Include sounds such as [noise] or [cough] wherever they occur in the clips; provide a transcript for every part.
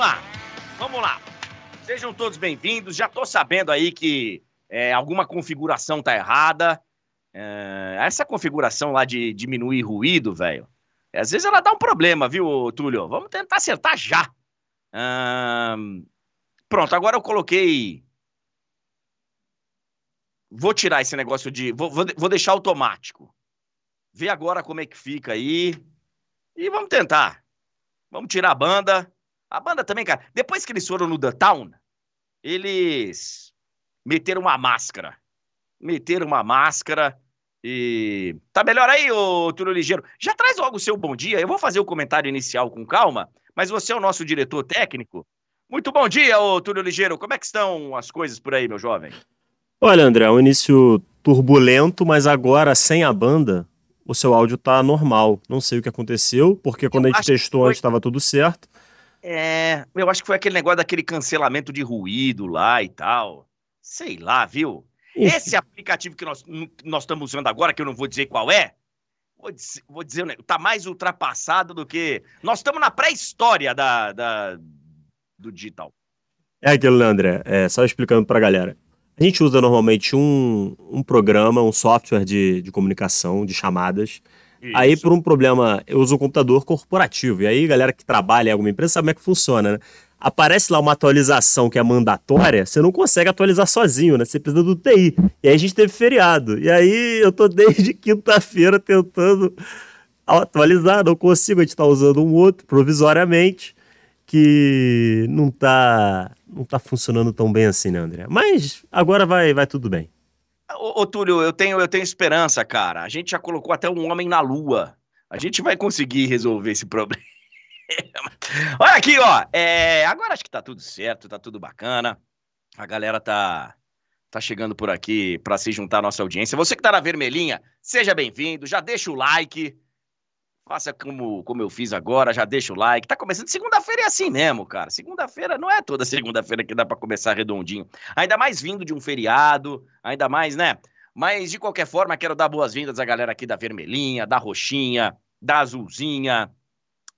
lá, vamos lá. Sejam todos bem-vindos. Já tô sabendo aí que é, alguma configuração tá errada. É, essa configuração lá de diminuir ruído, velho, às vezes ela dá um problema, viu, Túlio? Vamos tentar acertar já. pronto, agora eu coloquei. Vou tirar esse negócio de. Vou, vou, deixar automático. Vê agora como é que fica aí. E vamos tentar. Vamos tirar a banda. A banda também, cara. Depois que eles foram no The Town, eles meteram uma máscara. Meteram uma máscara e. Tá melhor aí, ô Túlio Ligeiro? Já traz logo o seu bom dia. Eu vou fazer o comentário inicial com calma, mas você é o nosso diretor técnico. Muito bom dia, ô Túlio Ligeiro. Como é que estão as coisas por aí, meu jovem? Olha, André, um início turbulento, mas agora sem a banda, o seu áudio tá normal. Não sei o que aconteceu, porque quando eu a gente testou foi... antes estava tudo certo. É, eu acho que foi aquele negócio daquele cancelamento de ruído lá e tal. Sei lá, viu? Enfim. Esse aplicativo que nós, nós estamos usando agora, que eu não vou dizer qual é, vou dizer, vou dizer tá mais ultrapassado do que. Nós estamos na pré-história da, da, do digital. É aquilo, né, André? É, só explicando pra galera. A gente usa normalmente um, um programa, um software de, de comunicação, de chamadas. Isso. Aí, por um problema, eu uso um computador corporativo. E aí, galera que trabalha em alguma empresa sabe como é que funciona, né? Aparece lá uma atualização que é mandatória, você não consegue atualizar sozinho, né? Você precisa do TI. E aí a gente teve feriado. E aí eu tô desde [laughs] quinta-feira tentando atualizar, não consigo. A gente tá usando um outro provisoriamente que não tá não tá funcionando tão bem assim, né, André? Mas agora vai, vai tudo bem. Ô, ô, Túlio, eu tenho, eu tenho esperança, cara. A gente já colocou até um homem na lua. A gente vai conseguir resolver esse [laughs] problema. Olha aqui, ó. É, agora acho que tá tudo certo, tá tudo bacana. A galera tá, tá chegando por aqui para se juntar à nossa audiência. Você que tá na vermelhinha, seja bem-vindo. Já deixa o like. Faça como, como eu fiz agora, já deixa o like. Tá começando. Segunda-feira é assim mesmo, cara. Segunda-feira não é toda segunda-feira que dá para começar redondinho. Ainda mais vindo de um feriado, ainda mais, né? Mas de qualquer forma, quero dar boas-vindas à galera aqui da Vermelhinha, da Roxinha, da Azulzinha,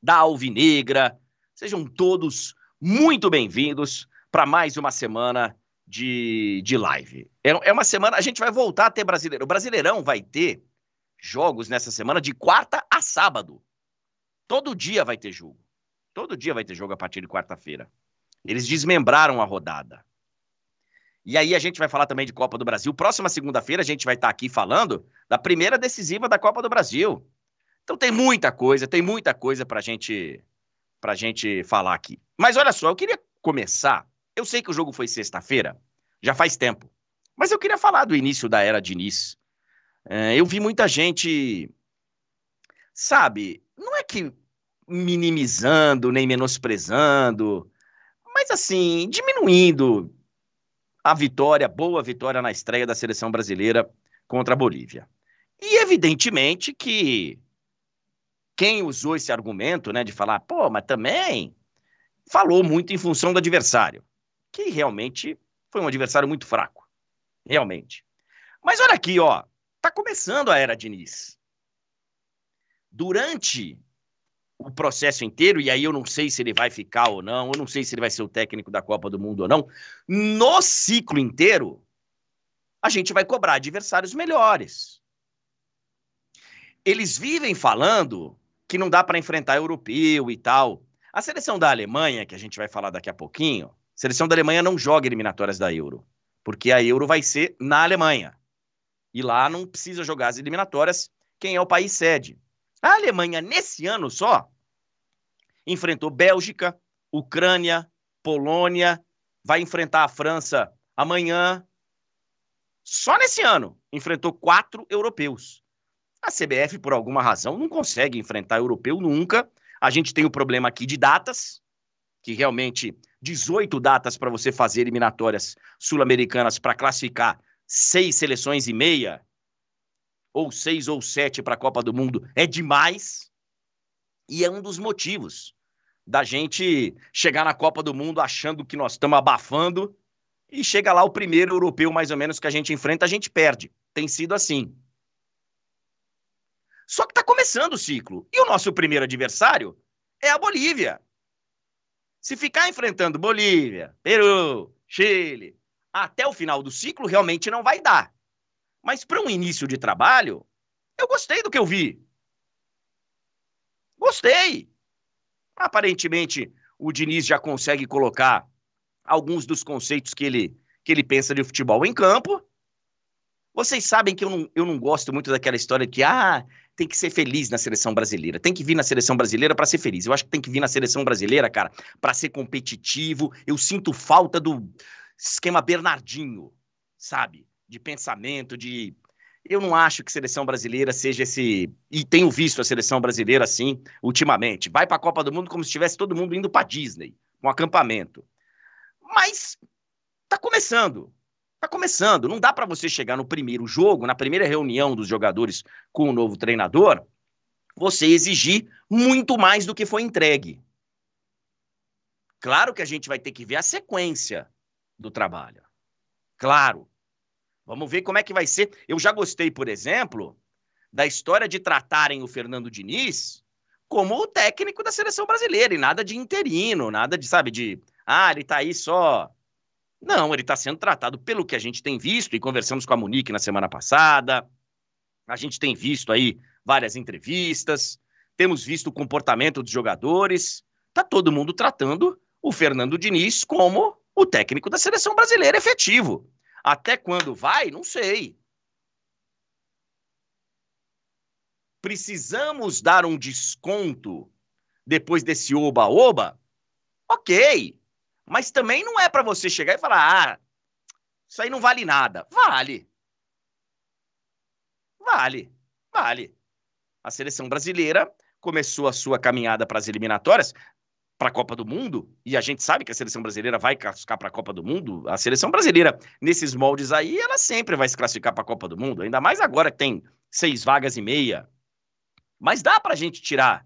da Alvinegra. Sejam todos muito bem-vindos para mais uma semana de, de live. É, é uma semana. A gente vai voltar a ter brasileiro. O Brasileirão vai ter jogos nessa semana de quarta a sábado. Todo dia vai ter jogo. Todo dia vai ter jogo a partir de quarta-feira. Eles desmembraram a rodada. E aí a gente vai falar também de Copa do Brasil. Próxima segunda-feira a gente vai estar aqui falando da primeira decisiva da Copa do Brasil. Então tem muita coisa, tem muita coisa pra gente pra gente falar aqui. Mas olha só, eu queria começar. Eu sei que o jogo foi sexta-feira, já faz tempo. Mas eu queria falar do início da era Diniz. É, eu vi muita gente, sabe, não é que minimizando nem menosprezando, mas assim, diminuindo a vitória, boa vitória na estreia da seleção brasileira contra a Bolívia. E evidentemente que quem usou esse argumento, né, de falar, pô, mas também falou muito em função do adversário, que realmente foi um adversário muito fraco, realmente. Mas olha aqui, ó, Está começando a era Diniz. Durante o processo inteiro, e aí eu não sei se ele vai ficar ou não, eu não sei se ele vai ser o técnico da Copa do Mundo ou não, no ciclo inteiro, a gente vai cobrar adversários melhores. Eles vivem falando que não dá para enfrentar europeu e tal. A seleção da Alemanha, que a gente vai falar daqui a pouquinho, a seleção da Alemanha não joga eliminatórias da Euro, porque a Euro vai ser na Alemanha. E lá não precisa jogar as eliminatórias quem é o país sede. A Alemanha, nesse ano só, enfrentou Bélgica, Ucrânia, Polônia, vai enfrentar a França amanhã. Só nesse ano, enfrentou quatro europeus. A CBF, por alguma razão, não consegue enfrentar europeu nunca. A gente tem o problema aqui de datas, que realmente 18 datas para você fazer eliminatórias sul-americanas para classificar seis seleções e meia, ou seis ou sete para a Copa do Mundo, é demais. E é um dos motivos da gente chegar na Copa do Mundo achando que nós estamos abafando e chega lá o primeiro europeu, mais ou menos, que a gente enfrenta, a gente perde. Tem sido assim. Só que está começando o ciclo. E o nosso primeiro adversário é a Bolívia. Se ficar enfrentando Bolívia, Peru, Chile, até o final do ciclo, realmente não vai dar. Mas para um início de trabalho, eu gostei do que eu vi. Gostei. Aparentemente, o Diniz já consegue colocar alguns dos conceitos que ele, que ele pensa de futebol em campo. Vocês sabem que eu não, eu não gosto muito daquela história que, ah, tem que ser feliz na seleção brasileira. Tem que vir na seleção brasileira para ser feliz. Eu acho que tem que vir na seleção brasileira, cara, para ser competitivo. Eu sinto falta do esquema Bernardinho, sabe? De pensamento, de. Eu não acho que seleção brasileira seja esse. E tenho visto a seleção brasileira assim ultimamente. Vai para a Copa do Mundo como se estivesse todo mundo indo para Disney, um acampamento. Mas tá começando. Tá começando. Não dá para você chegar no primeiro jogo, na primeira reunião dos jogadores com o novo treinador, você exigir muito mais do que foi entregue. Claro que a gente vai ter que ver a sequência do trabalho. Claro. Vamos ver como é que vai ser. Eu já gostei, por exemplo, da história de tratarem o Fernando Diniz como o técnico da seleção brasileira e nada de interino, nada de, sabe, de, ah, ele tá aí só não, ele está sendo tratado pelo que a gente tem visto, e conversamos com a Monique na semana passada. A gente tem visto aí várias entrevistas, temos visto o comportamento dos jogadores. Tá todo mundo tratando o Fernando Diniz como o técnico da seleção brasileira efetivo. Até quando vai, não sei. Precisamos dar um desconto depois desse oba-oba? Ok. Mas também não é para você chegar e falar: ah, isso aí não vale nada. Vale. Vale. Vale. A seleção brasileira começou a sua caminhada para as eliminatórias para a Copa do Mundo, e a gente sabe que a seleção brasileira vai classificar para a Copa do Mundo. A seleção brasileira, nesses moldes aí, ela sempre vai se classificar para a Copa do Mundo, ainda mais agora que tem seis vagas e meia. Mas dá para a gente tirar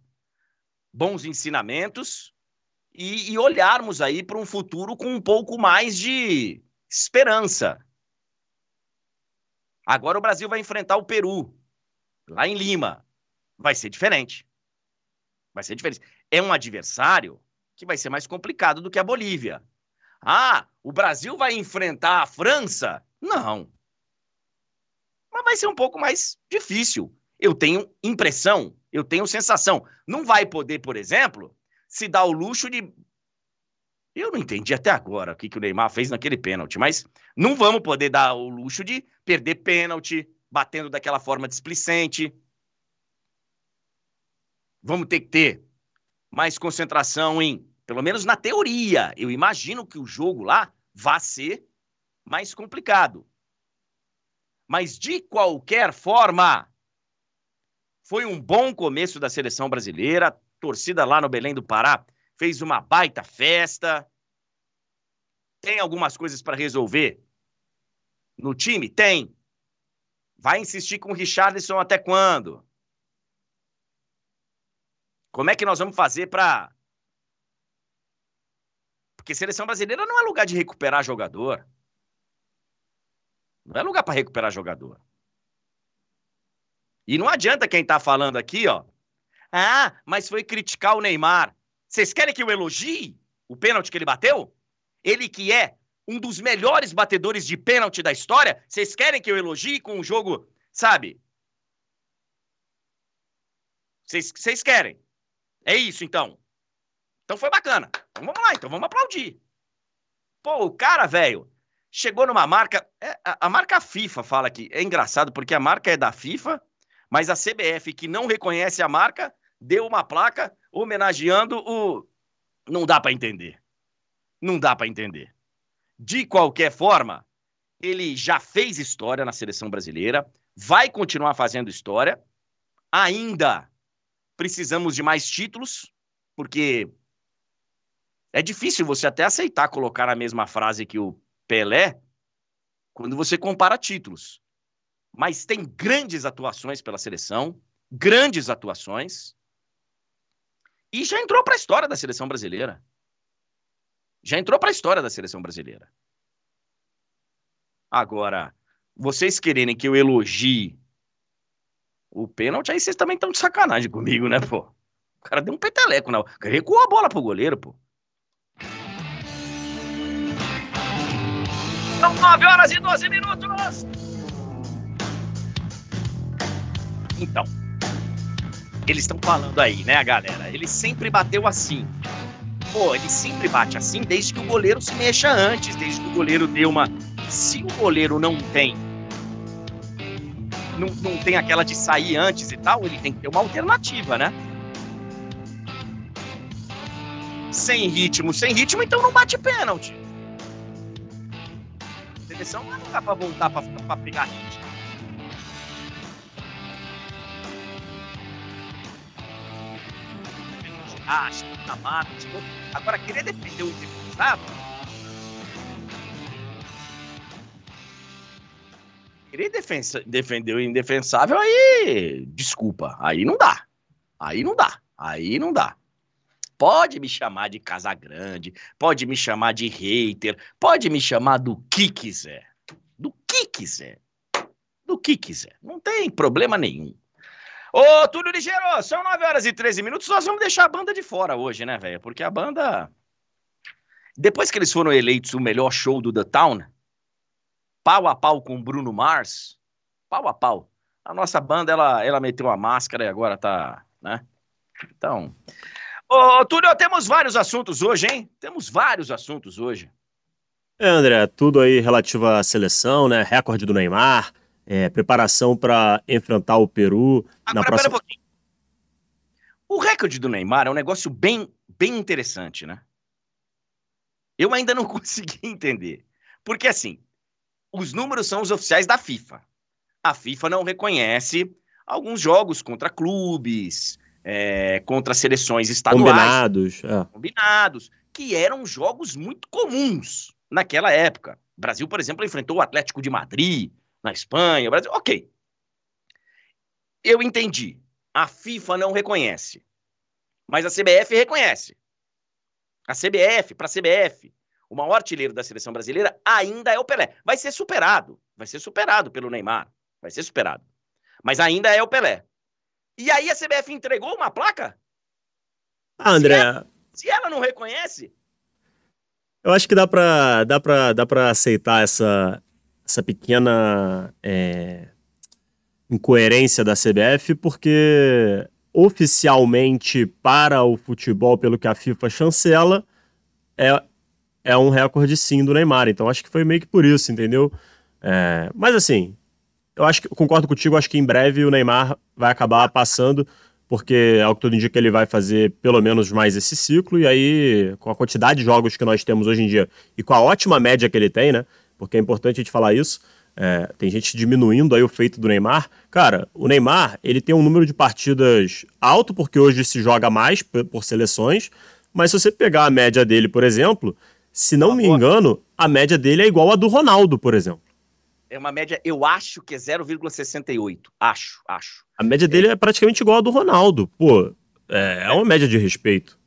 bons ensinamentos e, e olharmos aí para um futuro com um pouco mais de esperança. Agora o Brasil vai enfrentar o Peru, lá em Lima. Vai ser diferente. Vai ser diferente. É um adversário que vai ser mais complicado do que a Bolívia. Ah, o Brasil vai enfrentar a França? Não. Mas vai ser um pouco mais difícil. Eu tenho impressão, eu tenho sensação. Não vai poder, por exemplo, se dá o luxo de. Eu não entendi até agora o que, que o Neymar fez naquele pênalti, mas não vamos poder dar o luxo de perder pênalti, batendo daquela forma displicente. Vamos ter que ter mais concentração em, pelo menos na teoria. Eu imagino que o jogo lá vá ser mais complicado. Mas de qualquer forma, foi um bom começo da seleção brasileira torcida lá no Belém do Pará fez uma baita festa. Tem algumas coisas para resolver no time? Tem. Vai insistir com o Richarlison até quando? Como é que nós vamos fazer para. Porque seleção brasileira não é lugar de recuperar jogador. Não é lugar para recuperar jogador. E não adianta quem tá falando aqui, ó, ah, mas foi criticar o Neymar. Vocês querem que eu elogie o pênalti que ele bateu? Ele que é um dos melhores batedores de pênalti da história, vocês querem que eu elogie com o jogo, sabe? Vocês querem? É isso, então. Então foi bacana. Então vamos lá, então vamos aplaudir. Pô, o cara, velho, chegou numa marca. É, a, a, marca FIFA fala aqui. É engraçado porque a marca é da FIFA, mas a CBF, que não reconhece a marca, deu uma placa homenageando o. Não dá para entender. Não dá para entender. De qualquer forma, ele já fez história na seleção brasileira, vai continuar fazendo história. Ainda precisamos de mais títulos, porque é difícil você até aceitar colocar a mesma frase que o Pelé quando você compara títulos. Mas tem grandes atuações pela seleção, grandes atuações. E já entrou para a história da seleção brasileira. Já entrou para a história da seleção brasileira. Agora, vocês quererem que eu elogie o pênalti, aí vocês também estão de sacanagem comigo, né, pô? O cara deu um peteleco, não. Recuou a bola pro goleiro, pô. São 9 horas e 12 minutos! Então, eles estão falando aí, né, galera? Ele sempre bateu assim. Pô, ele sempre bate assim desde que o goleiro se mexa antes, desde que o goleiro dê uma. Se o goleiro não tem não, não tem aquela de sair antes e tal, ele tem que ter uma alternativa, né? Sem ritmo, sem ritmo, então não bate pênalti. Seleção não dá pra voltar pra, pra pegar ritmo. acha, na mata, agora querer defender o indefensável. Querer defensa, defender o indefensável, aí. Desculpa, aí não dá. Aí não dá. Aí não dá. Pode me chamar de Casa Grande, pode me chamar de hater, pode me chamar do que quiser. Do que quiser. Do que quiser. Não tem problema nenhum. Ô, Túlio Ligeiro, são 9 horas e 13 minutos. Nós vamos deixar a banda de fora hoje, né, velho? Porque a banda. Depois que eles foram eleitos o melhor show do The Town, pau a pau com Bruno Mars, pau a pau. A nossa banda, ela, ela meteu a máscara e agora tá, né? Então. Ô, Túlio, temos vários assuntos hoje, hein? Temos vários assuntos hoje. É, André, tudo aí relativo à seleção, né? Recorde do Neymar é, preparação para enfrentar o Peru Agora, na próxima. Um pouquinho. o recorde do Neymar é um negócio bem, bem interessante, né? Eu ainda não [laughs] consegui entender. Porque, assim, os números são os oficiais da FIFA. A FIFA não reconhece alguns jogos contra clubes, é, contra seleções estaduais. Combinados. É. Combinados. Que eram jogos muito comuns naquela época. O Brasil, por exemplo, enfrentou o Atlético de Madrid, na Espanha, Brasil. Ok. Eu entendi. A FIFA não reconhece. Mas a CBF reconhece. A CBF, para a CBF, o maior artilheiro da seleção brasileira ainda é o Pelé. Vai ser superado. Vai ser superado pelo Neymar. Vai ser superado. Mas ainda é o Pelé. E aí a CBF entregou uma placa? Ah, André. Se ela, se ela não reconhece. Eu acho que dá para dá pra, dá pra aceitar essa, essa pequena é, incoerência da CBF, porque oficialmente para o futebol, pelo que a FIFA chancela, é, é um recorde sim do Neymar. Então acho que foi meio que por isso, entendeu? É, mas assim, eu acho que concordo contigo, acho que em breve o Neymar vai acabar passando, porque ao que tudo indica ele vai fazer pelo menos mais esse ciclo, e aí, com a quantidade de jogos que nós temos hoje em dia e com a ótima média que ele tem, né? porque é importante a gente falar isso. É, tem gente diminuindo aí o feito do Neymar. Cara, o Neymar, ele tem um número de partidas alto, porque hoje se joga mais por seleções, mas se você pegar a média dele, por exemplo, se não me engano, a média dele é igual a do Ronaldo, por exemplo. É uma média, eu acho que é 0,68. Acho, acho. A média dele é praticamente igual a do Ronaldo. Pô, é, é uma média de respeito.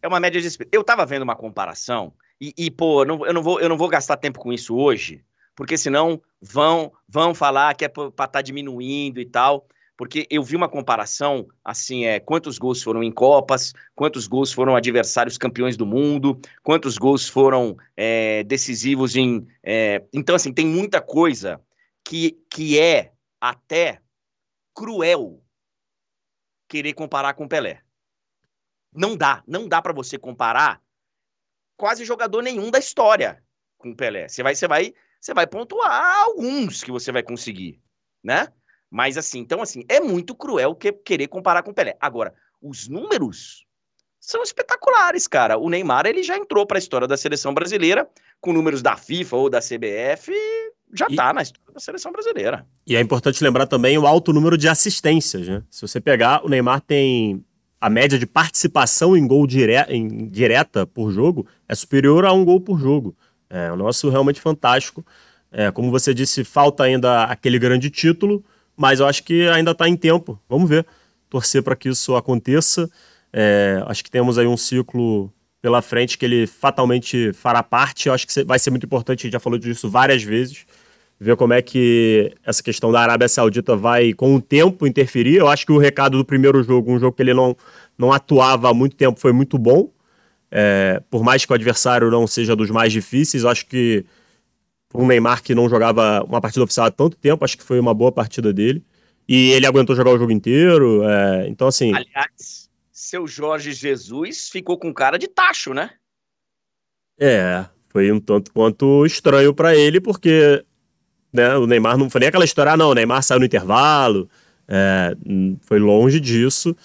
É uma média de respeito. Eu tava vendo uma comparação e, e pô, não, eu, não vou, eu não vou gastar tempo com isso hoje, porque senão vão, vão falar que é para estar tá diminuindo e tal. Porque eu vi uma comparação, assim, é quantos gols foram em Copas, quantos gols foram adversários campeões do mundo, quantos gols foram é, decisivos em. É... Então, assim, tem muita coisa que, que é até cruel querer comparar com Pelé. Não dá, não dá para você comparar quase jogador nenhum da história com Pelé. Você vai, você vai, você vai pontuar alguns que você vai conseguir, né? Mas assim, então assim, é muito cruel que, querer comparar com o Pelé. Agora, os números são espetaculares, cara. O Neymar, ele já entrou para a história da seleção brasileira com números da FIFA ou da CBF já e... tá na história da seleção brasileira. E é importante lembrar também o alto número de assistências, né? Se você pegar, o Neymar tem a média de participação em gol dire... em direta por jogo é superior a um gol por jogo. É um negócio realmente fantástico. É, como você disse, falta ainda aquele grande título, mas eu acho que ainda está em tempo. Vamos ver. Torcer para que isso aconteça. É, acho que temos aí um ciclo pela frente que ele fatalmente fará parte. Eu acho que vai ser muito importante, a gente já falou disso várias vezes, ver como é que essa questão da Arábia Saudita vai, com o tempo, interferir. Eu acho que o recado do primeiro jogo, um jogo que ele não, não atuava há muito tempo, foi muito bom. É, por mais que o adversário não seja dos mais difíceis, acho que um Neymar que não jogava uma partida oficial há tanto tempo, acho que foi uma boa partida dele. E ele aguentou jogar o jogo inteiro. É, então, assim. Aliás, seu Jorge Jesus ficou com cara de tacho, né? É, foi um tanto quanto estranho para ele, porque né, o Neymar não foi nem aquela história, ah, não, o Neymar saiu no intervalo. É, foi longe disso.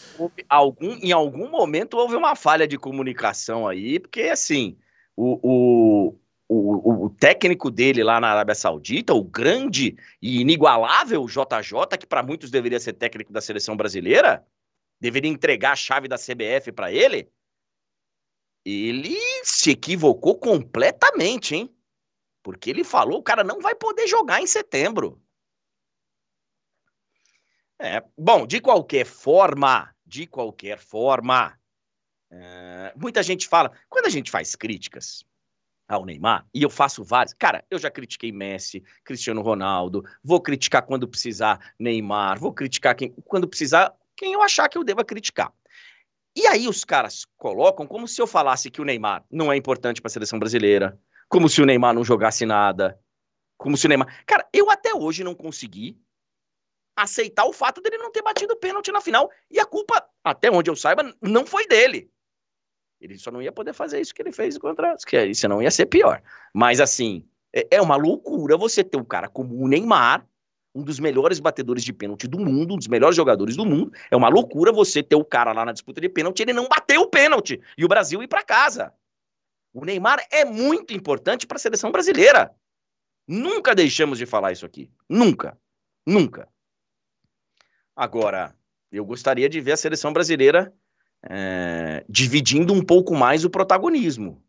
Algum, em algum momento houve uma falha de comunicação aí, porque assim, o, o, o, o, técnico dele lá na Arábia Saudita, o grande e inigualável JJ, que para muitos deveria ser técnico da seleção brasileira, deveria entregar a chave da CBF para ele, ele se equivocou completamente, hein? Porque ele falou, o cara não vai poder jogar em setembro. É, bom, de qualquer forma, de qualquer forma, é, muita gente fala, quando a gente faz críticas, ao Neymar, e eu faço vários. Cara, eu já critiquei Messi, Cristiano Ronaldo, vou criticar quando precisar Neymar, vou criticar quem, quando precisar quem eu achar que eu deva criticar. E aí os caras colocam como se eu falasse que o Neymar não é importante para a seleção brasileira, como se o Neymar não jogasse nada, como se o Neymar. Cara, eu até hoje não consegui aceitar o fato dele não ter batido pênalti na final e a culpa, até onde eu saiba, não foi dele. Ele só não ia poder fazer isso que ele fez contra. Que isso não ia ser pior. Mas assim, é, é uma loucura você ter um cara como o Neymar, um dos melhores batedores de pênalti do mundo, um dos melhores jogadores do mundo. É uma loucura você ter o cara lá na disputa de pênalti, ele não bateu o pênalti e o Brasil ir para casa. O Neymar é muito importante para a seleção brasileira. Nunca deixamos de falar isso aqui. Nunca. Nunca. Agora, eu gostaria de ver a seleção brasileira é, dividindo um pouco mais o protagonismo.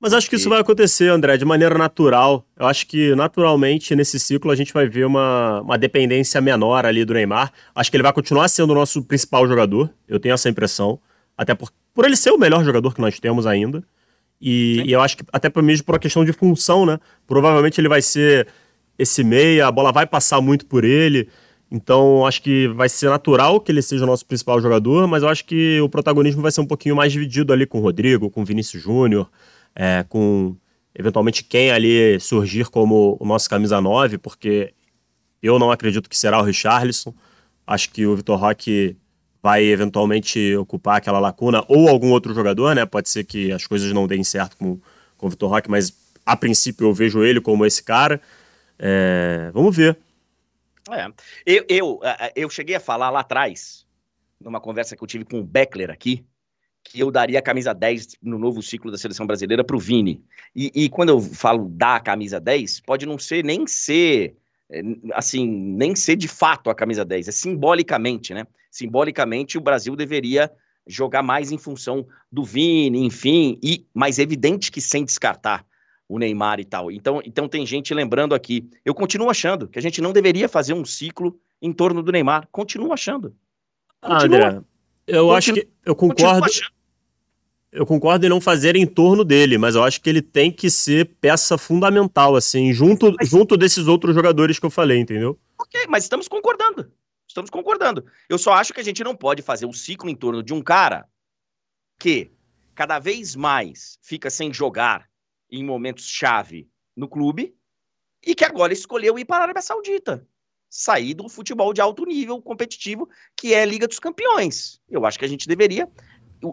Mas acho que isso vai acontecer, André, de maneira natural. Eu acho que naturalmente nesse ciclo a gente vai ver uma, uma dependência menor ali do Neymar. Acho que ele vai continuar sendo o nosso principal jogador. Eu tenho essa impressão. Até por, por ele ser o melhor jogador que nós temos ainda. E, e eu acho que até mesmo por uma questão de função, né? Provavelmente ele vai ser esse meia, a bola vai passar muito por ele. Então, acho que vai ser natural que ele seja o nosso principal jogador, mas eu acho que o protagonismo vai ser um pouquinho mais dividido ali com o Rodrigo, com o Vinícius Júnior, é, com eventualmente quem ali surgir como o nosso camisa 9, porque eu não acredito que será o Richarlison. Acho que o Vitor Roque vai eventualmente ocupar aquela lacuna, ou algum outro jogador, né? Pode ser que as coisas não deem certo com, com o Vitor Roque, mas a princípio eu vejo ele como esse cara. É, vamos ver. É. Eu, eu, eu cheguei a falar lá atrás, numa conversa que eu tive com o Beckler aqui, que eu daria a camisa 10 no novo ciclo da seleção brasileira para o Vini. E, e, quando eu falo dar a camisa 10, pode não ser nem ser, é, assim, nem ser de fato a camisa 10, é simbolicamente, né? Simbolicamente o Brasil deveria jogar mais em função do Vini, enfim, e mais evidente que sem descartar o Neymar e tal. Então, então tem gente lembrando aqui. Eu continuo achando que a gente não deveria fazer um ciclo em torno do Neymar. Continuo achando. Ah, André, eu acho que eu concordo. Eu concordo em não fazer em torno dele, mas eu acho que ele tem que ser peça fundamental, assim, junto, mas... junto desses outros jogadores que eu falei, entendeu? Ok, mas estamos concordando. Estamos concordando. Eu só acho que a gente não pode fazer um ciclo em torno de um cara que cada vez mais fica sem jogar em momentos-chave no clube e que agora escolheu ir para a Arábia Saudita. Sair do futebol de alto nível competitivo, que é a Liga dos Campeões. Eu acho que a gente deveria.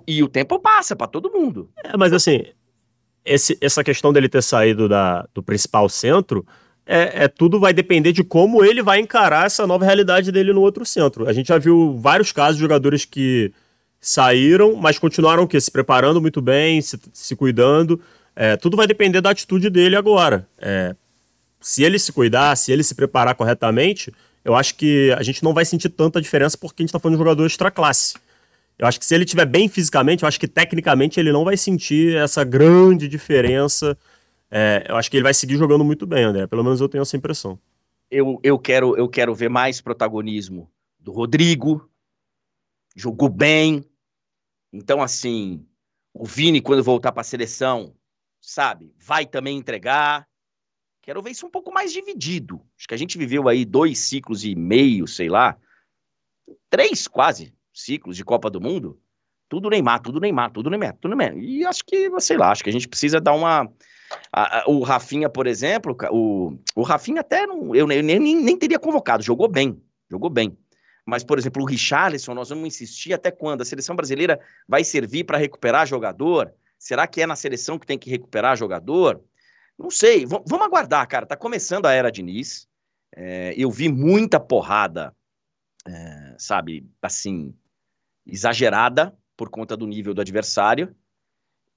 E o tempo passa para todo mundo. É, mas assim, esse, essa questão dele ter saído da, do principal centro. É, é, tudo vai depender de como ele vai encarar essa nova realidade dele no outro centro. A gente já viu vários casos de jogadores que saíram, mas continuaram que se preparando muito bem, se, se cuidando, é, tudo vai depender da atitude dele agora. É, se ele se cuidar, se ele se preparar corretamente, eu acho que a gente não vai sentir tanta diferença porque a gente está falando de um jogador extra classe. Eu acho que se ele estiver bem fisicamente, eu acho que tecnicamente ele não vai sentir essa grande diferença. É, eu acho que ele vai seguir jogando muito bem, André. Pelo menos eu tenho essa impressão. Eu, eu, quero, eu quero ver mais protagonismo do Rodrigo. Jogou bem. Então, assim, o Vini, quando voltar para a seleção, sabe? Vai também entregar. Quero ver isso um pouco mais dividido. Acho que a gente viveu aí dois ciclos e meio, sei lá, três quase ciclos de Copa do Mundo. Tudo Neymar, tudo Neymar, tudo Neymar, tudo Neymar. E acho que, sei lá, acho que a gente precisa dar uma A, a, o Rafinha, por exemplo, o, o Rafinha até não, eu, eu nem, nem teria convocado, jogou bem, jogou bem. Mas, por exemplo, o Richarlison, nós vamos insistir até quando? A seleção brasileira vai servir para recuperar jogador? Será que é na seleção que tem que recuperar jogador? Não sei, v vamos aguardar, cara. Tá começando a era Diniz. É, eu vi muita porrada, é, sabe, assim, exagerada por conta do nível do adversário.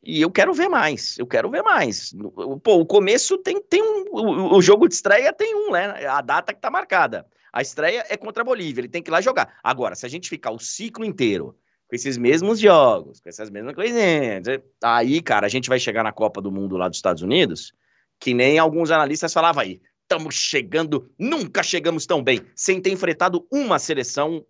E eu quero ver mais, eu quero ver mais. Pô, o começo tem, tem um. O, o jogo de estreia tem um, né? A data que tá marcada. A estreia é contra a Bolívia, ele tem que ir lá jogar. Agora, se a gente ficar o ciclo inteiro com esses mesmos jogos, com essas mesmas coisinhas, aí, cara, a gente vai chegar na Copa do Mundo lá dos Estados Unidos, que nem alguns analistas falavam aí. Estamos chegando, nunca chegamos tão bem, sem ter enfrentado uma seleção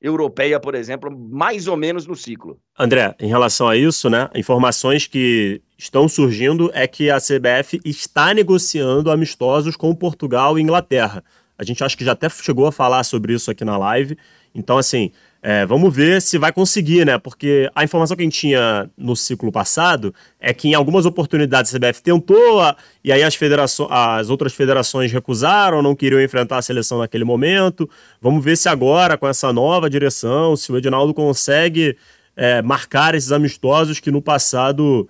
europeia, por exemplo, mais ou menos no ciclo. André, em relação a isso, né, informações que estão surgindo é que a CBF está negociando amistosos com Portugal e Inglaterra. A gente acha que já até chegou a falar sobre isso aqui na live. Então, assim, é, vamos ver se vai conseguir, né? Porque a informação que a gente tinha no ciclo passado é que em algumas oportunidades a CBF tentou, e aí as, federações, as outras federações recusaram, não queriam enfrentar a seleção naquele momento. Vamos ver se agora, com essa nova direção, se o Edinaldo consegue é, marcar esses amistosos que no passado,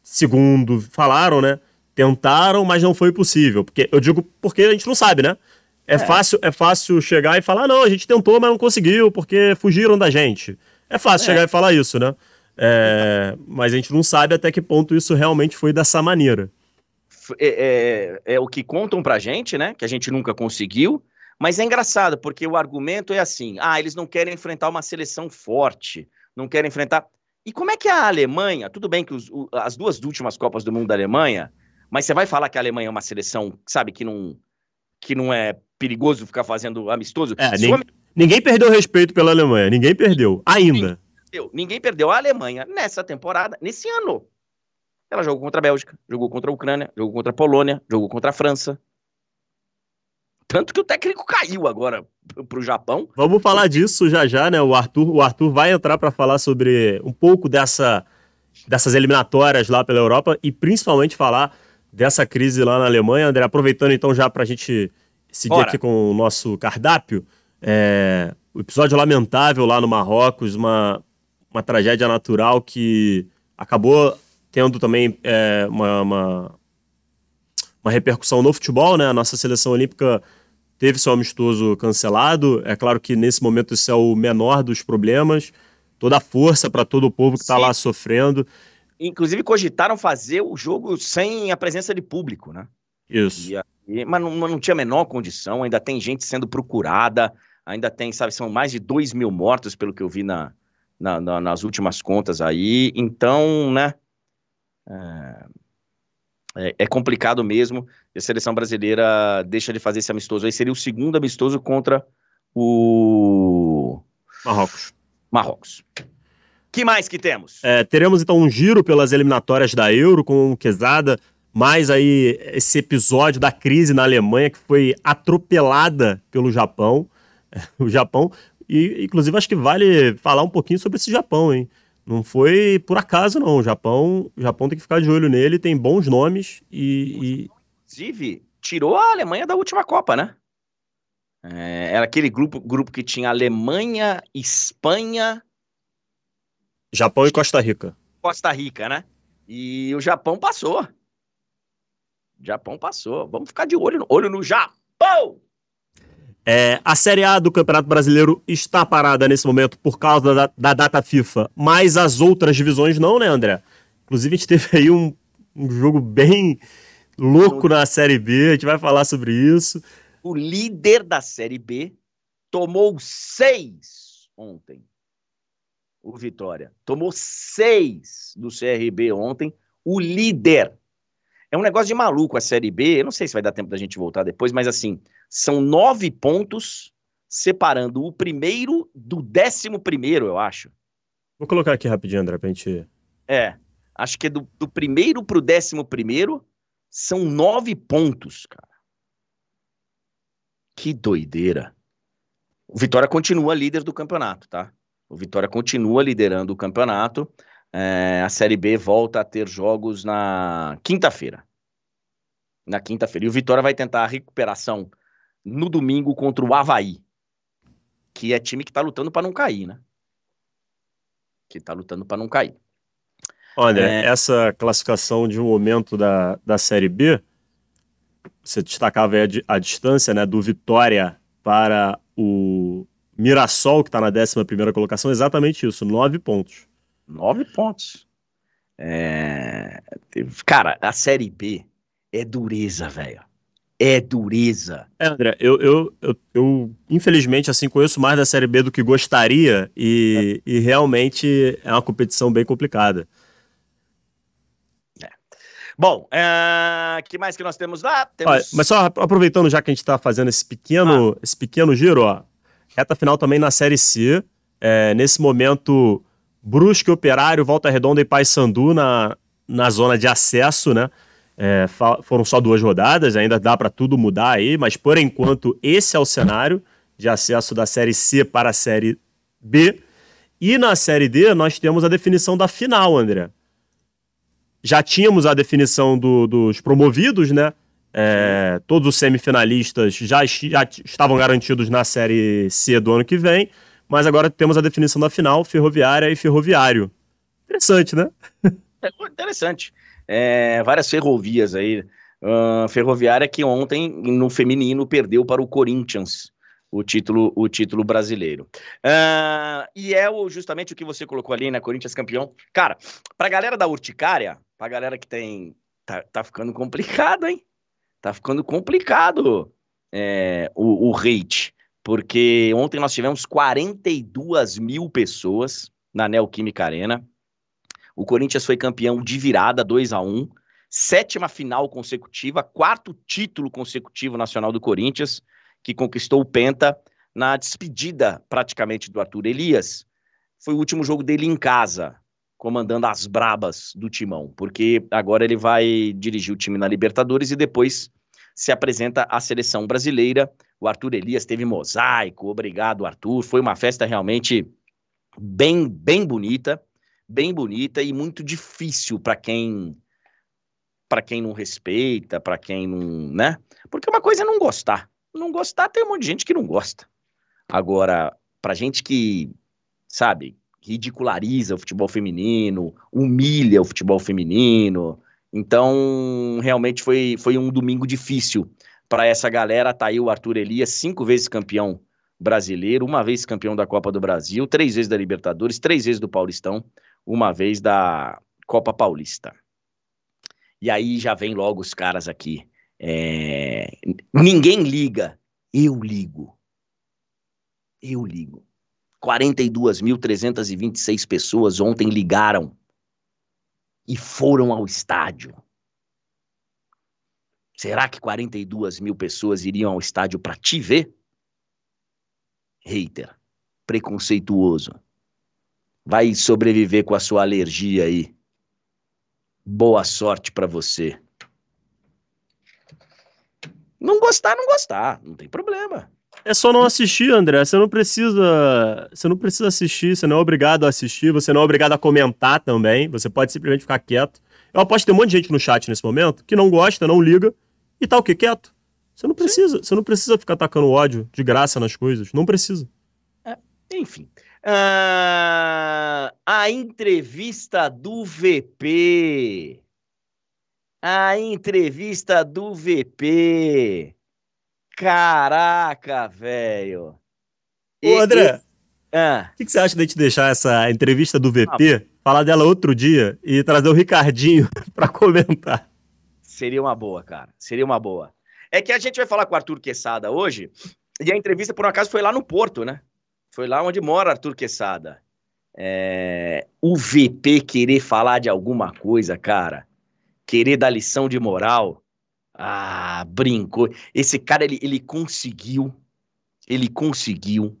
segundo falaram, né? Tentaram, mas não foi possível. Porque eu digo porque a gente não sabe, né? É, é, Fácil, é fácil chegar e falar, não, a gente tentou, mas não conseguiu, porque fugiram da gente. É fácil é. chegar e falar isso, né? É, mas a gente não sabe até que ponto isso realmente foi dessa maneira. É, é, é, o que contam pra gente, né? Que a gente nunca conseguiu. Mas é engraçado, porque o argumento é assim: ah, eles não querem enfrentar uma seleção forte, não querem enfrentar. E como é que a Alemanha, tudo bem que os, o, as duas últimas Copas do Mundo da Alemanha, mas você vai falar que a Alemanha é uma seleção, sabe, que não, que não é perigoso ficar fazendo amistoso. É, ninguém, ninguém perdeu respeito pela Alemanha, ninguém perdeu, ainda. Ninguém perdeu, ninguém perdeu. A Alemanha, nessa temporada, nesse ano, ela jogou contra a Bélgica, jogou contra a Ucrânia, jogou contra a Polônia, jogou contra a França. Tanto que o técnico caiu agora pro Japão. Vamos falar disso já já, né? O Arthur, o Arthur vai entrar para falar sobre um pouco dessa, dessas eliminatórias lá pela Europa e principalmente falar dessa crise lá na Alemanha. André, aproveitando então já para a gente seguir Bora. aqui com o nosso cardápio, é, o episódio lamentável lá no Marrocos, uma, uma tragédia natural que acabou tendo também é, uma, uma, uma, repercussão no futebol, né? A nossa seleção olímpica teve seu amistoso cancelado. É claro que nesse momento isso é o menor dos problemas. Toda a força para todo o povo que está lá sofrendo. Inclusive cogitaram fazer o jogo sem a presença de público, né? Isso. E, mas, não, não tinha a menor condição, ainda tem gente sendo procurada, ainda tem, sabe, são mais de 2 mil mortos, pelo que eu vi na, na, na, nas últimas contas aí. Então, né? É, é, é, complicado mesmo. A seleção brasileira deixa de fazer esse amistoso. Aí seria o segundo amistoso contra o Marrocos. Marrocos. Que mais que temos? É, teremos então um giro pelas eliminatórias da Euro com o Quesada mais aí esse episódio da crise na Alemanha que foi atropelada pelo Japão. [laughs] O Japão, e inclusive acho que vale falar um pouquinho sobre esse Japão, hein? Não foi por acaso, não. O Japão, o Japão tem que ficar de olho nele, tem bons nomes e. Inclusive, tirou a Alemanha da última Copa, né? É, era aquele grupo, grupo que tinha Alemanha, Espanha. Japão e Costa Rica. Costa Rica, né? E o Japão passou. Japão passou. Vamos ficar de olho no, olho no Japão! É, a Série A do Campeonato Brasileiro está parada nesse momento por causa da, da, data FIFA, mas as outras divisões não, né, André? Inclusive, a gente teve aí um, um jogo bem louco na Série B, a gente vai falar sobre isso. O líder da Série B tomou seis ontem. O Vitória. Tomou seis do CRB ontem. O líder é um negócio de maluco a Série B. Eu não sei se vai dar tempo da gente voltar depois, mas assim, são nove pontos separando o primeiro do décimo primeiro, eu acho. Vou colocar aqui rapidinho, André, pra gente. É. Acho que é do, do primeiro pro décimo primeiro são nove pontos, cara. Que doideira. O Vitória continua líder do campeonato, tá? O Vitória continua liderando o campeonato. É, a Série B volta a ter jogos na quinta-feira. Na quinta-feira. E o Vitória vai tentar a recuperação no domingo contra o Havaí, que é time que tá lutando para não cair, né? Que tá lutando para não cair. Olha, é... essa classificação de um momento da, da Série B, você destacava a, a distância né, do Vitória para o Mirassol, que está na 11 colocação, exatamente isso, nove pontos. Nove pontos. É... Cara, a Série B é dureza, velho. É dureza. É, André, eu, eu, eu, eu, infelizmente assim conheço mais da Série B do que gostaria e, é. e realmente é uma competição bem complicada. Bom, o é... que mais que nós temos lá? Temos... Olha, mas só aproveitando já que a gente está fazendo esse pequeno, ah. esse pequeno giro, ó, reta final também na Série C. É, nesse momento, Brusque, Operário, Volta Redonda e Paysandu na, na zona de acesso, né? É, foram só duas rodadas, ainda dá para tudo mudar aí, mas por enquanto esse é o cenário de acesso da Série C para a Série B. E na Série D nós temos a definição da final, André já tínhamos a definição do, dos promovidos, né? É, todos os semifinalistas já, já, estavam garantidos na Série C do ano que vem, mas agora temos a definição da final, Ferroviária e Ferroviário. Interessante, né? É interessante. É, várias ferrovias aí. Uh, ferroviária que ontem, no feminino, perdeu para o Corinthians o título, o título brasileiro. Uh, e é justamente o que você colocou ali, né? Corinthians campeão. Cara, pra galera da urticária, pra galera que tem. Tá, tá ficando complicado, hein? Tá ficando complicado é, o, o rate. Porque ontem nós tivemos 42 mil pessoas na Neoquímica Arena. O Corinthians foi campeão de virada, 2 a 1 Sétima final consecutiva, quarto título consecutivo nacional do Corinthians que conquistou o Penta na despedida praticamente do Arthur Elias. Foi o último jogo dele em casa, comandando as brabas do timão, porque agora ele vai dirigir o time na Libertadores e depois se apresenta à seleção brasileira. O Arthur Elias teve mosaico, obrigado Arthur. Foi uma festa realmente bem, bem bonita, bem bonita e muito difícil para quem para quem não respeita, para quem não, né? Porque uma coisa é não gostar, não gostar, tem um monte de gente que não gosta. Agora, pra gente que, sabe, ridiculariza o futebol feminino, humilha o futebol feminino. Então, realmente foi, foi um domingo difícil para essa galera. Tá aí o Arthur Elias, cinco vezes campeão brasileiro, uma vez campeão da Copa do Brasil, três vezes da Libertadores, três vezes do Paulistão, uma vez da Copa Paulista. E aí já vem logo os caras aqui. É... Ninguém liga, eu ligo. Eu ligo. 42.326 pessoas ontem ligaram e foram ao estádio. Será que 42 mil pessoas iriam ao estádio para te ver? Hater, preconceituoso, vai sobreviver com a sua alergia aí. Boa sorte para você. Não gostar, não gostar, não tem problema. É só não assistir, André. Você não precisa, você não precisa assistir, você não é obrigado a assistir, você não é obrigado a comentar também. Você pode simplesmente ficar quieto. Eu aposto que tem um monte de gente no chat nesse momento que não gosta, não liga e tá o quê? Quieto. Você não precisa, Sim. você não precisa ficar atacando ódio de graça nas coisas, não precisa. É, enfim. Uh, a entrevista do VP a entrevista do VP. Caraca, velho. Ô, André, o ah. que, que, você acha de a gente deixar essa entrevista do VP, ah, falar dela outro dia e trazer o Ricardinho [laughs] para comentar? Seria uma boa, cara. Seria uma boa. É que a gente vai falar com o Arthur Quesada hoje, e a entrevista, por um acaso, foi lá no Porto, né? Foi lá onde mora Arthur Quesada. É... O VP querer falar de alguma coisa, cara querer dar lição de moral. Ah, brincou. Esse cara, ele, ele conseguiu, ele conseguiu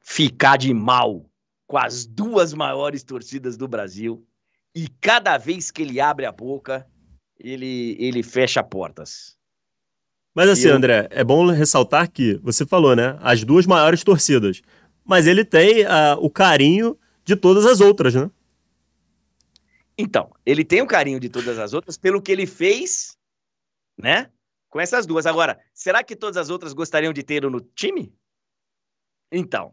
ficar de mal com as duas maiores torcidas do Brasil. E cada vez que ele abre a boca, ele, ele fecha portas. Mas assim, eu... André, é bom ressaltar que você falou, né? As duas maiores torcidas. Mas ele tem uh, o carinho de todas as outras, né? Então, ele tem o carinho de todas as outras pelo que ele fez, né? Com essas duas. Agora, será que todas as outras gostariam de ter no time? Então,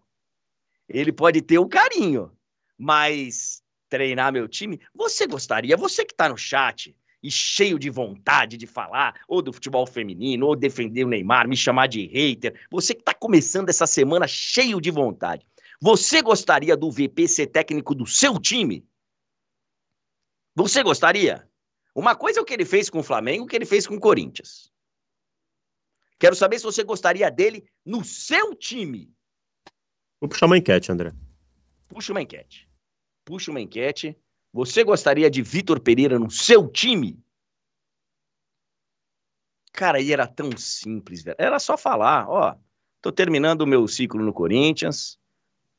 ele pode ter o carinho, mas treinar meu time, você gostaria, você que está no chat e cheio de vontade de falar, ou do futebol feminino, ou defender o Neymar, me chamar de hater, você que está começando essa semana cheio de vontade, você gostaria do VP ser técnico do seu time? Você gostaria? Uma coisa é o que ele fez com o Flamengo, o que ele fez com o Corinthians. Quero saber se você gostaria dele no seu time. Vou puxar uma enquete, André. Puxa uma enquete. Puxa uma enquete. Você gostaria de Vitor Pereira no seu time? Cara, aí era tão simples, velho. Era só falar, ó, tô terminando o meu ciclo no Corinthians,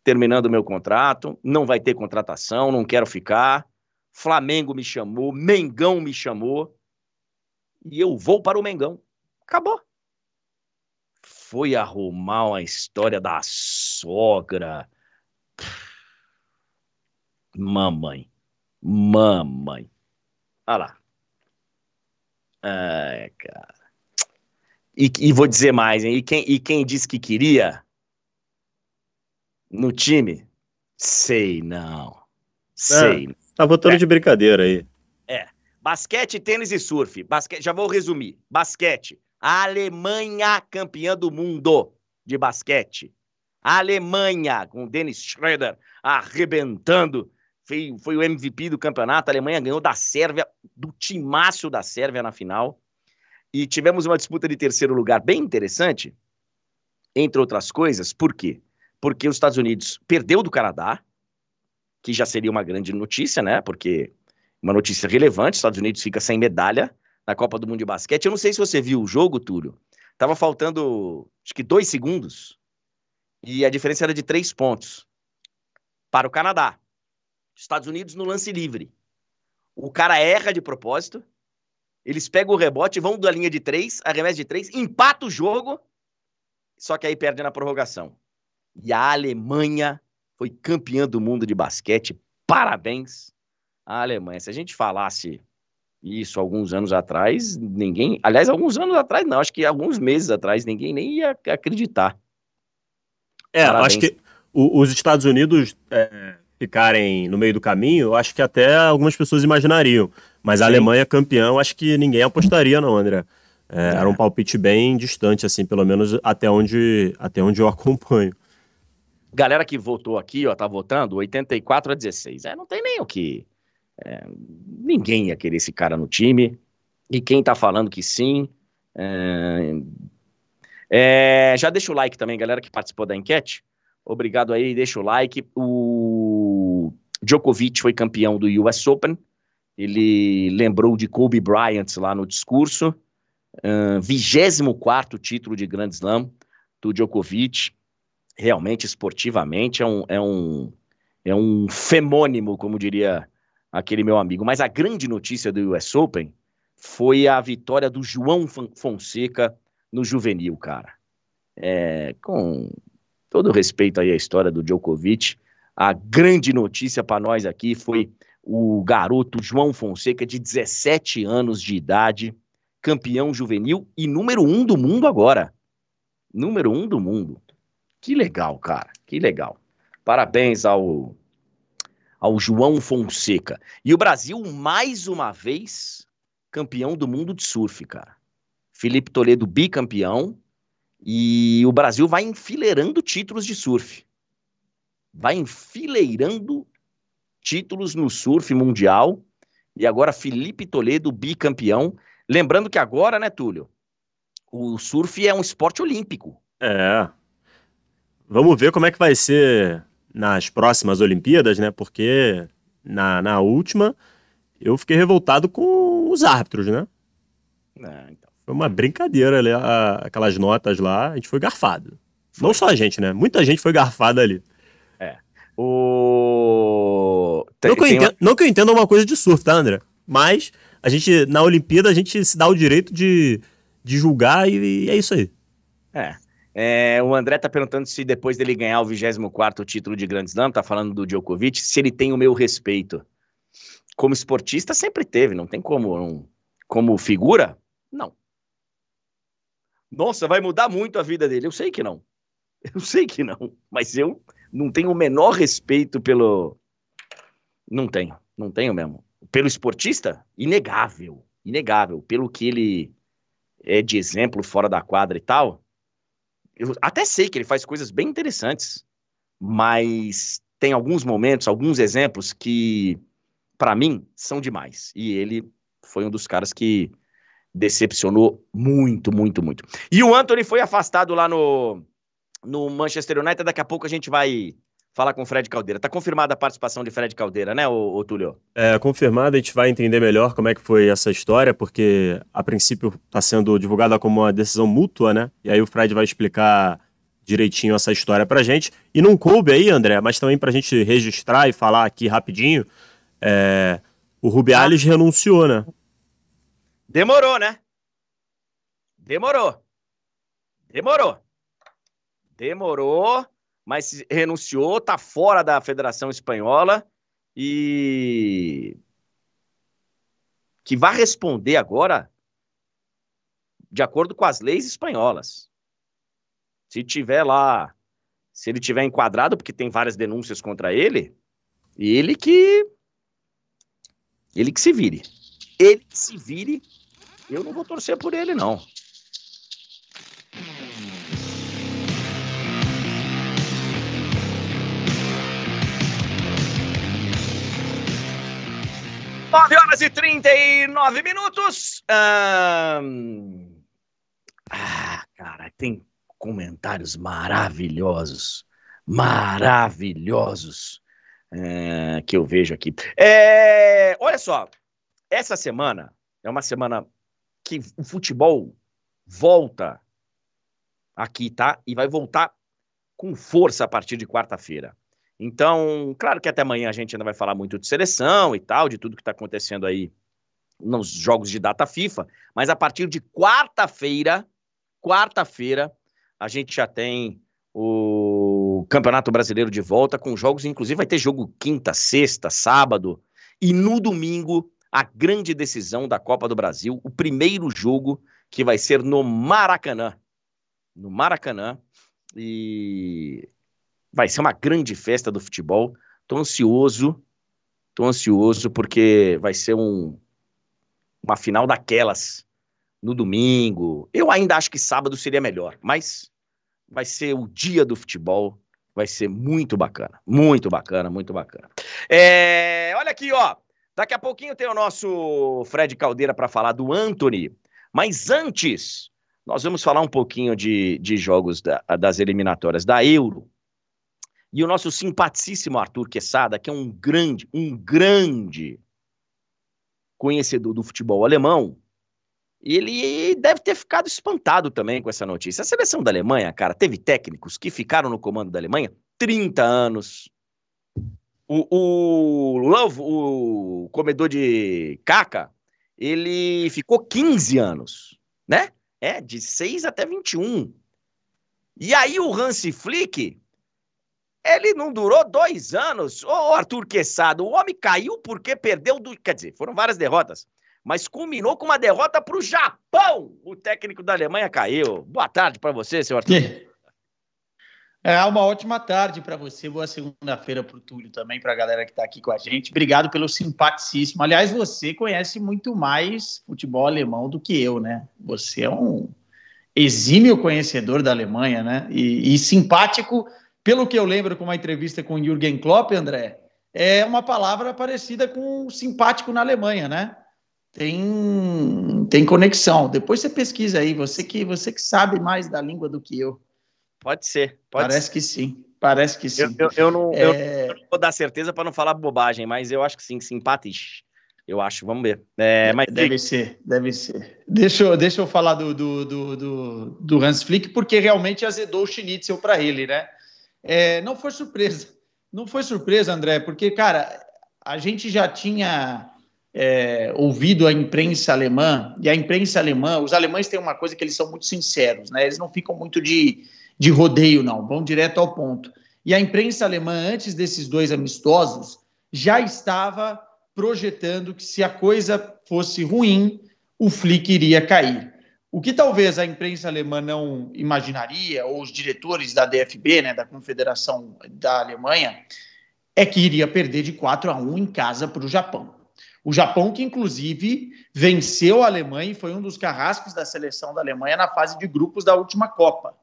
terminando o meu contrato, não vai ter contratação, não quero ficar. Flamengo me chamou, Mengão me chamou, e eu vou para o Mengão. Acabou foi arrumar a história da sogra. Mamãe. Mamãe. Olha lá. Ai, cara. E, e, vou dizer mais, hein? E quem, e quem disse que queria no time? Sei não. Sei. É, tá botando é. de brincadeira aí. É. Basquete, tênis e surf. Basquete, já vou resumir. Basquete, a Alemanha campeã do mundo de basquete. A Alemanha, com Dennis Schroeder arrebentando, foi, foi o MVP do campeonato. A Alemanha ganhou da Sérvia, do timácio da Sérvia na final. E tivemos uma disputa de terceiro lugar bem interessante, entre outras coisas. Por quê? Porque os Estados Unidos perdeu do Canadá, que já seria uma grande notícia, né? Porque uma notícia relevante, os Estados Unidos fica sem medalha na Copa do Mundo de Basquete. Eu não sei se você viu o jogo, Túlio. Tava faltando, acho que dois segundos. E a diferença era de três pontos para o Canadá. Estados Unidos no lance livre. O cara erra de propósito. Eles pegam o rebote, vão da linha de três, arremesso de três, empata o jogo. Só que aí perde na prorrogação. E a Alemanha foi campeã do mundo de basquete. Parabéns à Alemanha. Se a gente falasse isso alguns anos atrás, ninguém. Aliás, alguns anos atrás, não, acho que alguns meses atrás, ninguém nem ia acreditar. É, Parabéns. acho que o, os Estados Unidos é, ficarem no meio do caminho, eu acho que até algumas pessoas imaginariam. Mas a Sim. Alemanha campeão, acho que ninguém apostaria, não, André. É, é. Era um palpite bem distante, assim, pelo menos até onde, até onde eu [laughs] acompanho. Galera que votou aqui, ó, tá votando 84 a 16. É, não tem nem o que é, ninguém ia querer esse cara no time. E quem tá falando que sim. É, é, já deixa o like também, galera que participou da enquete. Obrigado aí, deixa o like. O Djokovic foi campeão do US Open. Ele lembrou de Kobe Bryant lá no discurso. Uh, 24 título de Grand Slam do Djokovic. Realmente, esportivamente, é um, é um, é um femônimo, como diria aquele meu amigo. Mas a grande notícia do US Open foi a vitória do João Fonseca no juvenil, cara. É, com todo respeito aí à história do Djokovic, a grande notícia para nós aqui foi o garoto João Fonseca, de 17 anos de idade, campeão juvenil e número um do mundo agora. Número um do mundo. Que legal, cara. Que legal. Parabéns ao ao João Fonseca. E o Brasil, mais uma vez, campeão do mundo de surf, cara. Felipe Toledo, bicampeão. E o Brasil vai enfileirando títulos de surf. Vai enfileirando títulos no surf mundial. E agora Felipe Toledo, bicampeão. Lembrando que agora, né, Túlio? O surf é um esporte olímpico. É. Vamos ver como é que vai ser nas próximas Olimpíadas, né? Porque na, na última eu fiquei revoltado com os árbitros, né? É, então. Foi uma brincadeira ali, a, aquelas notas lá, a gente foi garfado. Foi. Não só a gente, né? Muita gente foi garfada ali. É. O... Tem, não, que eu entenda, uma... não que eu entenda uma coisa de surf, tá, André? Mas a gente, na Olimpíada, a gente se dá o direito de, de julgar e, e é isso aí. É. É, o André tá perguntando se depois dele ganhar o 24 título de Grand Slam, tá falando do Djokovic, se ele tem o meu respeito. Como esportista, sempre teve, não tem como. Não, como figura, não. Nossa, vai mudar muito a vida dele. Eu sei que não. Eu sei que não. Mas eu não tenho o menor respeito pelo. Não tenho. Não tenho mesmo. Pelo esportista, inegável. Inegável. Pelo que ele é de exemplo fora da quadra e tal. Eu até sei que ele faz coisas bem interessantes. Mas tem alguns momentos, alguns exemplos que, para mim, são demais. E ele foi um dos caras que decepcionou muito, muito, muito. E o Anthony foi afastado lá no, no Manchester United. Daqui a pouco a gente vai falar com o Fred Caldeira. Tá confirmada a participação de Fred Caldeira, né, ô, ô Túlio? É, confirmada, a gente vai entender melhor como é que foi essa história, porque a princípio está sendo divulgada como uma decisão mútua, né? E aí o Fred vai explicar direitinho essa história pra gente. E não coube aí, André, mas também pra gente registrar e falar aqui rapidinho, é, o Rubiales ah. renunciou, né? Demorou, né? Demorou. Demorou. Demorou, mas renunciou, tá fora da Federação Espanhola e que vai responder agora de acordo com as leis espanholas. Se tiver lá, se ele tiver enquadrado, porque tem várias denúncias contra ele, ele que ele que se vire. Ele que se vire eu não vou torcer por ele, não. Nove horas e trinta e nove minutos. Ah, cara, tem comentários maravilhosos, maravilhosos é, que eu vejo aqui. É, olha só, essa semana é uma semana que o futebol volta aqui, tá? E vai voltar com força a partir de quarta-feira. Então, claro que até amanhã a gente ainda vai falar muito de seleção e tal, de tudo que está acontecendo aí nos jogos de data FIFA, mas a partir de quarta-feira, quarta-feira, a gente já tem o Campeonato Brasileiro de volta com jogos, inclusive vai ter jogo quinta, sexta, sábado, e no domingo a grande decisão da Copa do Brasil, o primeiro jogo que vai ser no Maracanã. No Maracanã. E vai ser uma grande festa do futebol. Tô ansioso, tô ansioso porque vai ser um, uma final daquelas no domingo. Eu ainda acho que sábado seria melhor, mas vai ser o dia do futebol. Vai ser muito bacana, muito bacana, muito bacana. É, olha aqui, ó. Daqui a pouquinho tem o nosso Fred Caldeira para falar do Anthony. Mas antes, nós vamos falar um pouquinho de, de jogos da, das eliminatórias da Euro. E o nosso simpaticíssimo Arthur Quesada, que é um grande, um grande conhecedor do futebol alemão, ele deve ter ficado espantado também com essa notícia. A seleção da Alemanha, cara, teve técnicos que ficaram no comando da Alemanha 30 anos, o, o Love, o comedor de caca, ele ficou 15 anos, né? É, de 6 até 21. E aí o Hansi Flick, ele não durou dois anos. Ô, Arthur Quessado, o homem caiu porque perdeu do. Quer dizer, foram várias derrotas, mas culminou com uma derrota para o Japão. O técnico da Alemanha caiu. Boa tarde para você, senhor Arthur. É uma ótima tarde para você, boa segunda-feira para o Túlio também, para a galera que está aqui com a gente. Obrigado pelo simpaticíssimo. Aliás, você conhece muito mais futebol alemão do que eu, né? Você é um exímio conhecedor da Alemanha, né? E, e simpático, pelo que eu lembro com uma entrevista com o Jürgen Klopp, André, é uma palavra parecida com simpático na Alemanha, né? Tem, tem conexão. Depois você pesquisa aí, você que, você que sabe mais da língua do que eu. Pode ser. Pode Parece ser. que sim. Parece que sim. Eu, eu, eu não, é... eu, não, vou dar certeza para não falar bobagem, mas eu acho que sim, simpático. Eu acho, vamos ver. É, mas... Deve ser, deve ser. Deixa eu, deixa eu falar do, do, do, do, do Hans Flick, porque realmente azedou o Schnitzel para ele, né? É, não foi surpresa. Não foi surpresa, André, porque, cara, a gente já tinha é, ouvido a imprensa alemã, e a imprensa alemã, os alemães têm uma coisa que eles são muito sinceros, né? Eles não ficam muito de de rodeio, não, vão direto ao ponto. E a imprensa alemã, antes desses dois amistosos, já estava projetando que se a coisa fosse ruim, o Flick iria cair. O que talvez a imprensa alemã não imaginaria, ou os diretores da DFB, né, da Confederação da Alemanha, é que iria perder de 4 a 1 em casa para o Japão. O Japão, que inclusive venceu a Alemanha e foi um dos carrascos da seleção da Alemanha na fase de grupos da última Copa.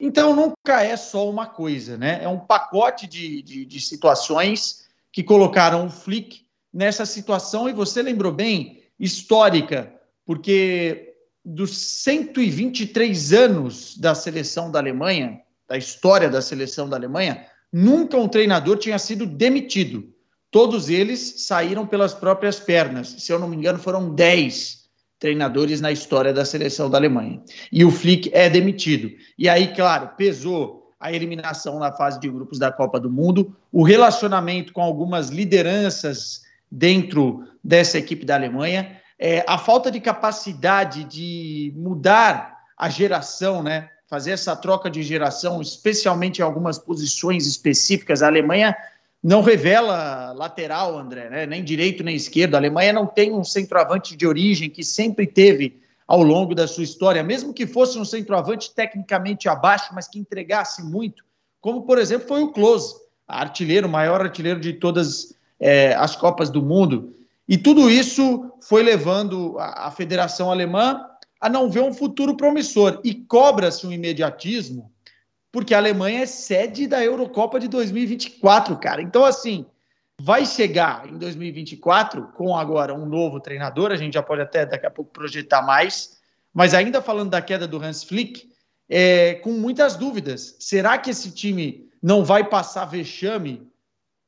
Então nunca é só uma coisa, né? É um pacote de, de, de situações que colocaram o Flick nessa situação, e você lembrou bem, histórica, porque dos 123 anos da seleção da Alemanha, da história da seleção da Alemanha, nunca um treinador tinha sido demitido. Todos eles saíram pelas próprias pernas. Se eu não me engano, foram 10 treinadores na história da seleção da Alemanha. E o Flick é demitido. E aí, claro, pesou a eliminação na fase de grupos da Copa do Mundo, o relacionamento com algumas lideranças dentro dessa equipe da Alemanha, é, a falta de capacidade de mudar a geração, né? Fazer essa troca de geração, especialmente em algumas posições específicas. A Alemanha não revela lateral, André, né? nem direito nem esquerdo. A Alemanha não tem um centroavante de origem que sempre teve ao longo da sua história, mesmo que fosse um centroavante tecnicamente abaixo, mas que entregasse muito, como por exemplo foi o Klose, artilheiro, maior artilheiro de todas é, as Copas do Mundo. E tudo isso foi levando a, a Federação Alemã a não ver um futuro promissor e cobra-se um imediatismo porque a Alemanha é sede da Eurocopa de 2024, cara. Então, assim, vai chegar em 2024 com agora um novo treinador, a gente já pode até daqui a pouco projetar mais, mas ainda falando da queda do Hans Flick, é, com muitas dúvidas. Será que esse time não vai passar vexame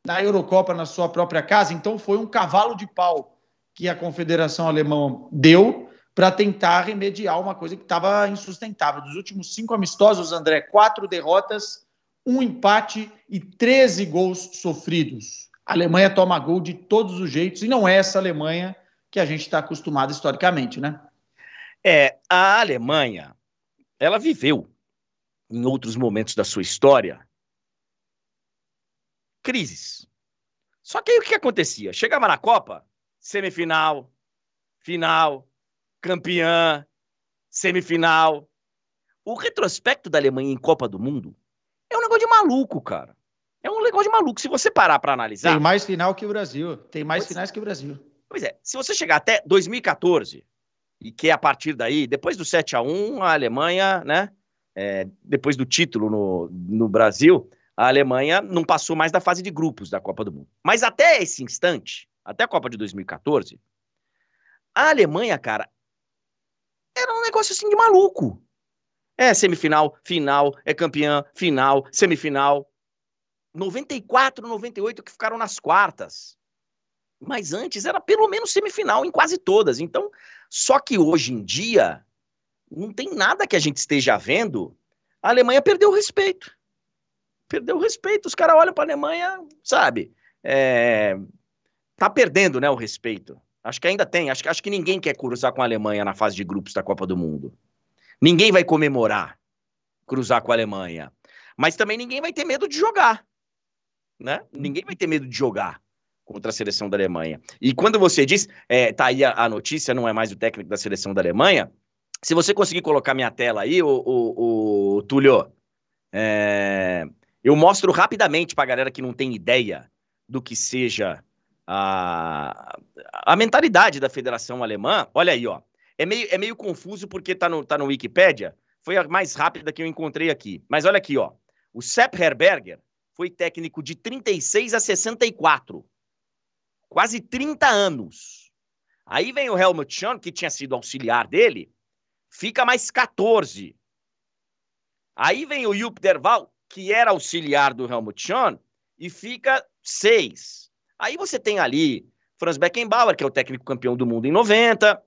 na Eurocopa na sua própria casa? Então, foi um cavalo de pau que a Confederação Alemã deu para tentar remediar uma coisa que estava insustentável. Dos últimos cinco amistosos, André, quatro derrotas, um empate e 13 gols sofridos. A Alemanha toma gol de todos os jeitos e não é essa Alemanha que a gente está acostumado historicamente, né? É, a Alemanha, ela viveu em outros momentos da sua história crises. Só que aí o que acontecia? Chegava na Copa, semifinal, final, campeã, semifinal. O retrospecto da Alemanha em Copa do Mundo é um negócio de maluco, cara. É um negócio de maluco. Se você parar para analisar. Tem mais final que o Brasil. Tem mais pois, finais que o Brasil. Pois é. Se você chegar até 2014, e que é a partir daí, depois do 7 a 1 a Alemanha, né? É, depois do título no, no Brasil, a Alemanha não passou mais da fase de grupos da Copa do Mundo. Mas até esse instante, até a Copa de 2014, a Alemanha, cara, era um negócio assim de maluco. É semifinal, final, é campeã, final, semifinal. 94, 98 que ficaram nas quartas. Mas antes era pelo menos semifinal em quase todas. Então, só que hoje em dia, não tem nada que a gente esteja vendo. A Alemanha perdeu o respeito. Perdeu o respeito. Os caras olham para a Alemanha, sabe? É... Tá perdendo né, o respeito. Acho que ainda tem. Acho acho que ninguém quer cruzar com a Alemanha na fase de grupos da Copa do Mundo. Ninguém vai comemorar cruzar com a Alemanha. Mas também ninguém vai ter medo de jogar. Né? Ninguém vai ter medo de jogar contra a seleção da Alemanha. E quando você diz, é, tá aí a, a, notícia, não é mais o técnico da seleção da Alemanha. Se você conseguir colocar minha tela aí, o, o, o Túlio, é, eu mostro rapidamente para a galera que não tem ideia do que seja a, a mentalidade da Federação Alemã, olha aí, ó. É meio, é meio confuso porque tá no, tá no Wikipedia. Foi a mais rápida que eu encontrei aqui. Mas olha aqui, ó. O Sepp Herberger foi técnico de 36 a 64. Quase 30 anos. Aí vem o Helmut Schön, que tinha sido auxiliar dele, fica mais 14. Aí vem o Jupp Derval, que era auxiliar do Helmut Schön, e fica 6. Aí você tem ali Franz Beckenbauer, que é o técnico campeão do mundo em 90,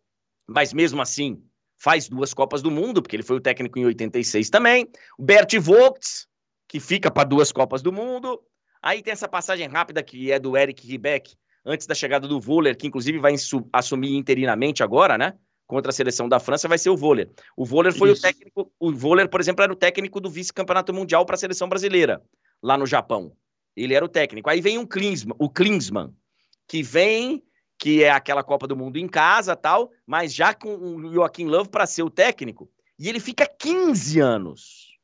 mas mesmo assim faz duas Copas do Mundo, porque ele foi o técnico em 86 também. Bert Vogts, que fica para duas Copas do Mundo. Aí tem essa passagem rápida que é do Eric Riebeck, antes da chegada do Voller, que inclusive vai assumir interinamente agora, né? Contra a seleção da França vai ser o Voller. O Voller foi Isso. o técnico, o Voller, por exemplo, era o técnico do vice-campeonato mundial para a seleção brasileira, lá no Japão. Ele era o técnico. Aí vem um Klinsmann, o Klinsmann, que vem, que é aquela Copa do Mundo em casa tal, mas já com o Joaquim Love para ser o técnico. E ele fica 15 anos.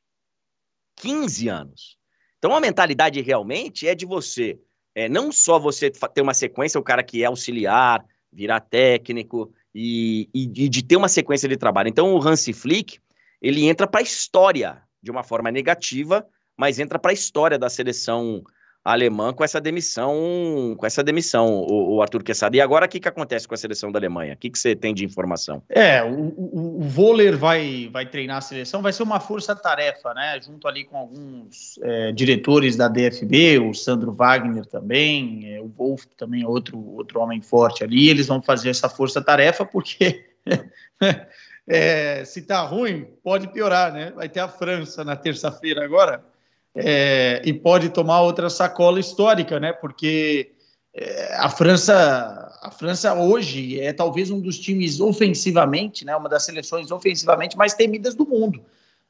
15 anos. Então a mentalidade realmente é de você, é, não só você ter uma sequência, o cara que é auxiliar, virar técnico e, e, e de ter uma sequência de trabalho. Então o Hansi Flick, ele entra para a história de uma forma negativa, mas entra para a história da seleção alemã com essa demissão, com essa demissão, o, o Arthur Quesada. E agora o que, que acontece com a seleção da Alemanha? O que, que você tem de informação? É, o, o, o Voller vai, vai treinar a seleção, vai ser uma força-tarefa, né? Junto ali com alguns é, diretores da DFB, o Sandro Wagner também, é, o Wolf também é outro, outro homem forte ali. Eles vão fazer essa força-tarefa porque. [laughs] é, se tá ruim, pode piorar, né? Vai ter a França na terça-feira agora é, e pode tomar outra sacola histórica, né? Porque é, a França, a França hoje é talvez um dos times ofensivamente, né? Uma das seleções ofensivamente mais temidas do mundo,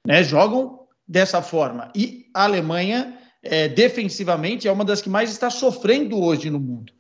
né? Jogam dessa forma e a Alemanha é, defensivamente é uma das que mais está sofrendo hoje no mundo.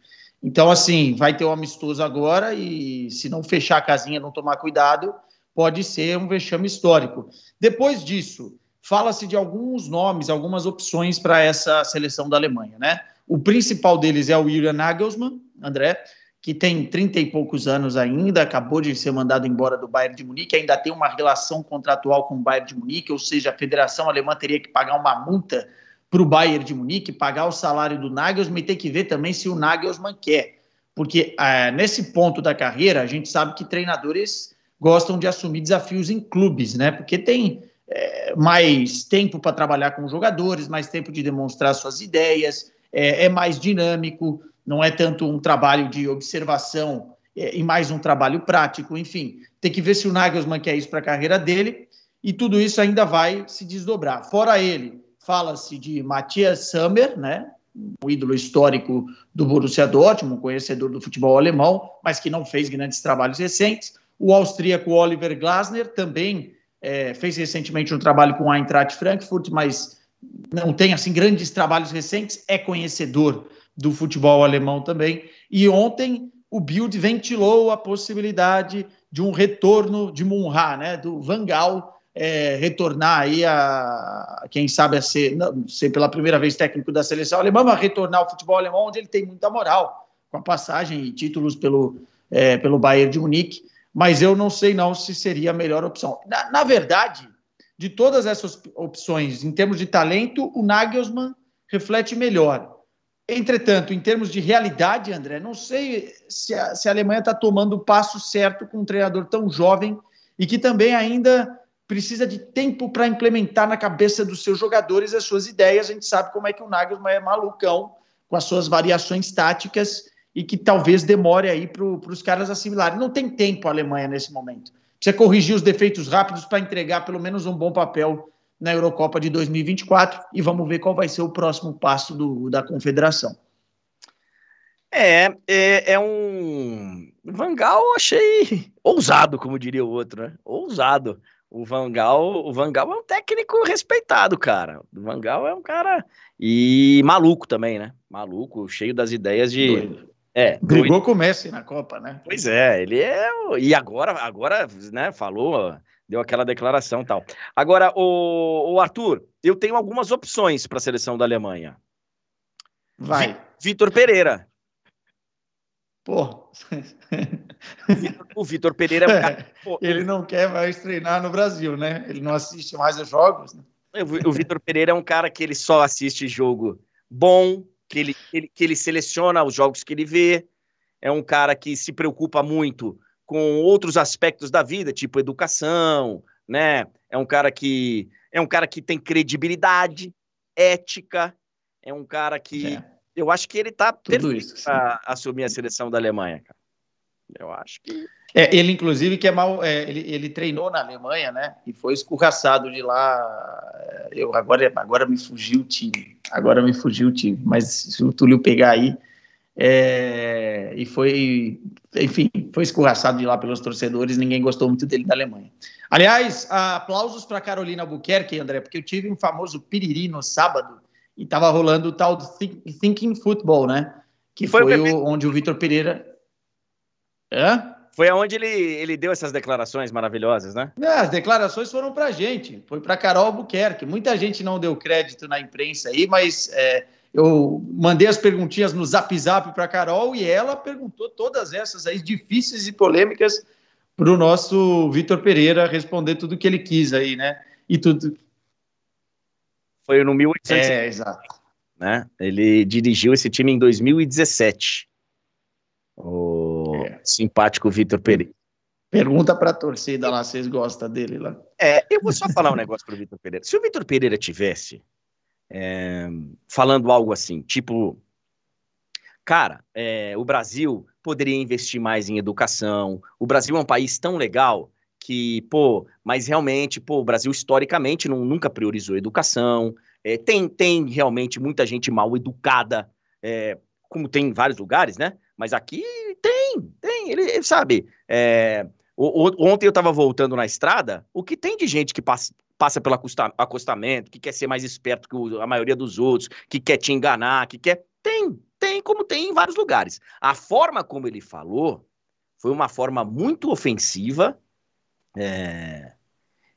Então, assim, vai ter um amistoso agora e se não fechar a casinha, não tomar cuidado, pode ser um vexame histórico. Depois disso, fala-se de alguns nomes, algumas opções para essa seleção da Alemanha, né? O principal deles é o Julian Nagelsmann, André, que tem 30 e poucos anos ainda, acabou de ser mandado embora do Bayern de Munique, ainda tem uma relação contratual com o Bayern de Munique, ou seja, a Federação Alemã teria que pagar uma multa para o Bayern de Munique, pagar o salário do Nagelsmann e ter que ver também se o Nagelsmann quer. Porque ah, nesse ponto da carreira, a gente sabe que treinadores gostam de assumir desafios em clubes, né? Porque tem é, mais tempo para trabalhar com os jogadores, mais tempo de demonstrar suas ideias, é, é mais dinâmico, não é tanto um trabalho de observação é, e mais um trabalho prático, enfim. Tem que ver se o Nagelsmann quer isso para a carreira dele e tudo isso ainda vai se desdobrar. Fora ele, fala-se de Matthias Sammer, né? o ídolo histórico do Borussia Dortmund, conhecedor do futebol alemão, mas que não fez grandes trabalhos recentes. O austríaco Oliver Glasner, também é, fez recentemente um trabalho com a Eintracht Frankfurt, mas não tem assim grandes trabalhos recentes, é conhecedor do futebol alemão também. E ontem o Bild ventilou a possibilidade de um retorno de Munha, né, do Van Gaal, é, retornar aí a, quem sabe a ser, não, ser pela primeira vez técnico da seleção alemã, mas retornar ao futebol alemão onde ele tem muita moral, com a passagem e títulos pelo, é, pelo Bayern de Munique mas eu não sei não se seria a melhor opção. Na, na, verdade, de todas essas opções, em termos de talento, o Nagelsmann reflete melhor. Entretanto, em termos de realidade, André, não sei se a, se a Alemanha está tomando o passo certo com um treinador tão jovem e que também ainda precisa de tempo para implementar na cabeça dos seus jogadores as suas ideias. A gente sabe como é que o Nagelsmann é malucão com as suas variações táticas e que talvez demore aí para os caras assimilarem. Não tem tempo a Alemanha nesse momento. Precisa corrigir os defeitos rápidos para entregar pelo menos um bom papel na Eurocopa de 2024 e vamos ver qual vai ser o próximo passo do, da confederação. É, é, é um. Vangal achei ousado, como diria o outro, né? Ousado. O Vangal, o Vangal é um técnico respeitado, cara. O Vangal é um cara. E maluco também, né? Maluco, cheio das ideias de. Doido é, brigou com o Messi na Copa, né? Pois é, ele é. E agora, agora, né, falou, deu aquela declaração tal. Agora, o, o Arthur, eu tenho algumas opções para a seleção da Alemanha. Vai. Vitor Pereira. Pô. [laughs] O Vitor Pereira é um cara. Pô, [laughs] ele não quer mais treinar no Brasil, né? Ele não assiste mais os jogos. Né? O Vitor Pereira é um cara que ele só assiste jogo bom, que ele, ele, que ele seleciona os jogos que ele vê, é um cara que se preocupa muito com outros aspectos da vida, tipo educação, né? É um cara que é um cara que tem credibilidade, ética, é um cara que é. eu acho que ele tá perfeito para assumir a seleção da Alemanha, cara. Eu acho que é, ele, inclusive, que é mal. É, ele, ele treinou na Alemanha, né? E foi escorraçado de lá. Eu, agora, agora me fugiu o time. Agora me fugiu o time. Mas se o Túlio pegar aí, É, e foi, enfim, foi escorraçado de lá pelos torcedores, ninguém gostou muito dele da Alemanha. Aliás, aplausos para Carolina Albuquerque, André, porque eu tive um famoso piriri no sábado e estava rolando o tal do Thinking Football, né? Que foi, foi o, onde o Vitor Pereira. Hã? Foi aonde ele, ele deu essas declarações maravilhosas, né? É, as declarações foram para gente, foi para Carol Albuquerque. Muita gente não deu crédito na imprensa aí, mas é, eu mandei as perguntinhas no Zap Zap para Carol e ela perguntou todas essas aí difíceis e polêmicas para o nosso Vitor Pereira responder tudo que ele quis aí, né? E tudo. Foi no 1800. É, exato. Né? Ele dirigiu esse time em 2017. O. simpático Vitor Pereira. Pergunta para a torcida lá, vocês gostam dele lá? É, eu vou só falar um negócio para o Vitor Pereira. Se o Vitor Pereira tivesse é, falando algo assim, tipo, cara, é, o Brasil poderia investir mais em educação, o Brasil é um país tão legal que, pô, mas realmente, pô, o Brasil historicamente não, nunca priorizou educação, é, tem, tem realmente muita gente mal educada, é, como tem em vários lugares, né? Mas aqui tem, ele, sabe. É, ontem eu estava voltando na estrada, o que tem de gente que passa, passa pelo acostamento, que quer ser mais esperto que a maioria dos outros, que quer te enganar, que quer. Tem, tem, como tem em vários lugares. A forma como ele falou foi uma forma muito ofensiva. É...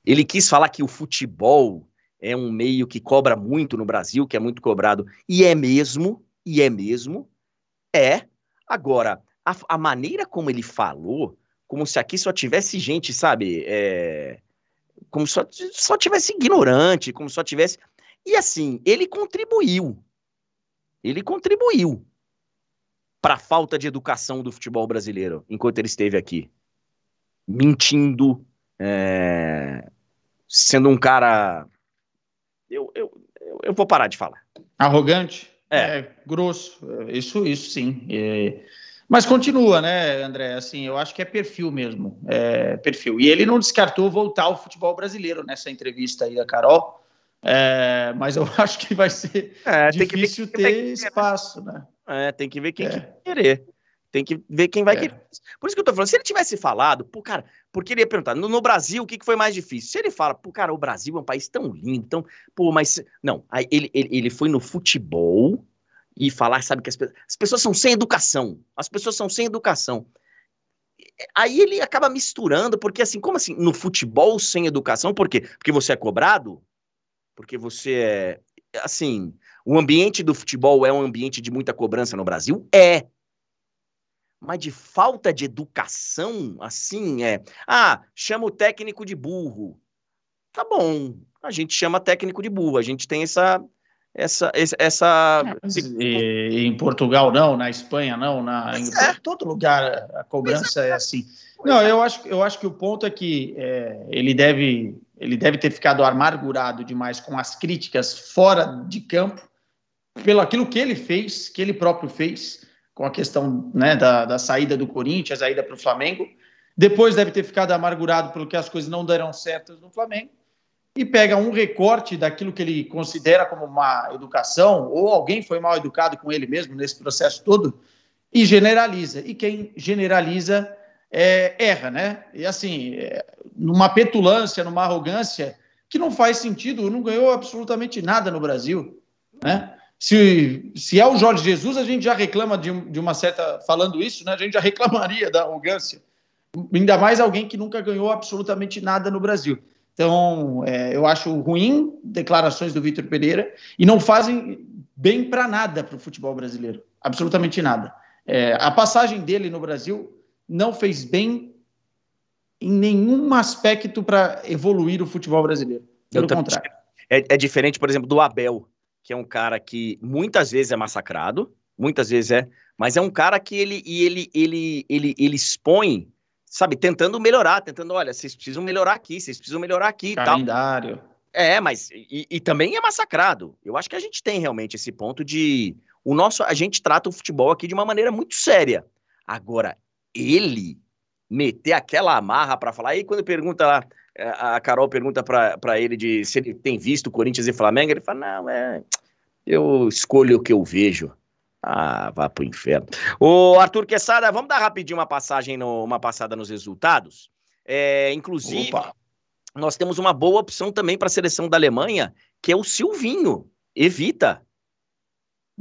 Ele quis falar que o futebol é um meio que cobra muito no Brasil, que é muito cobrado, e é mesmo, e é mesmo, é. Agora, a, a maneira como ele falou, como se aqui só tivesse gente, sabe, é, como só, só tivesse ignorante, como só tivesse. E assim, ele contribuiu. Ele contribuiu para a falta de educação do futebol brasileiro enquanto ele esteve aqui. Mentindo, é... sendo um cara. Eu, eu, eu, vou parar de falar. Arrogante? É. é grosso. Isso, isso sim. É... Mas continua, né, André? Assim, eu acho que é perfil mesmo. É perfil. E ele não descartou voltar ao futebol brasileiro nessa entrevista aí da Carol. É, mas eu [laughs] acho que vai ser é, difícil ter né? espaço, né? É, tem que ver quem é. querer. Tem que ver quem vai é. querer. Por isso que eu tô falando, se ele tivesse falado, pô, cara, porque ele ia perguntar, no, no, Brasil, o que, que foi mais difícil? Se ele fala, pô, cara, o Brasil é um país tão lindo, tão, pô, mas, não, aí ele, ele, ele foi no futebol, e falar, sabe, que as, as pessoas são sem educação. As pessoas são sem educação. Aí ele acaba misturando, porque assim, como assim, no futebol sem educação, por quê? Porque você é cobrado? Porque você é. Assim, o ambiente do futebol é um ambiente de muita cobrança no Brasil? É. Mas de falta de educação, assim, é. Ah, chama o técnico de burro. Tá bom, a gente chama técnico de burro, a gente tem essa, essa. essa... É, e, em Portugal não, na Espanha não, na, em é. todo lugar a cobrança é, é assim. Não, eu acho, eu acho que o ponto é que é, ele, deve, ele deve ter ficado amargurado demais com as críticas fora de campo, pelo aquilo que ele fez, que ele próprio fez, com a questão né, da, da saída do Corinthians, a ida para o Flamengo. Depois deve ter ficado amargurado pelo que as coisas não deram certas no Flamengo e pega um recorte daquilo que ele considera como uma educação, ou alguém foi mal educado com ele mesmo nesse processo todo, e generaliza. E quem generaliza é, erra, né? E assim, é, numa petulância, numa arrogância que não faz sentido, não ganhou absolutamente nada no Brasil, né? Se, se é o Jorge Jesus, a gente já reclama de, de uma certa. Falando isso, né? A gente já reclamaria da arrogância. Ainda mais alguém que nunca ganhou absolutamente nada no Brasil. Então, é, eu acho ruim declarações do Vitor Pereira e não fazem bem para nada para o futebol brasileiro, absolutamente nada. É, a passagem dele no Brasil não fez bem em nenhum aspecto para evoluir o futebol brasileiro. Pelo contrário. É, é diferente, por exemplo, do Abel, que é um cara que muitas vezes é massacrado, muitas vezes é, mas é um cara que ele, ele, ele, ele, ele expõe sabe, tentando melhorar, tentando, olha, vocês precisam melhorar aqui, vocês precisam melhorar aqui Calendário. Tal. É, mas e, e, também é massacrado. Eu acho que a gente tem realmente esse ponto de o nosso, a gente trata o futebol aqui de uma maneira muito séria. Agora, ele meter aquela amarra para falar, aí quando pergunta lá, é, a Carol pergunta para ele de se ele tem visto Corinthians e Flamengo, ele fala: "Não, é, eu escolho o que eu vejo". Ah, vá pro inferno. Ô, Arthur Quesada, vamos dar rapidinho uma passagem, no, uma passada nos resultados. É, inclusive, Opa. nós temos uma boa opção também para a seleção da Alemanha, que é o Silvinho. Evita.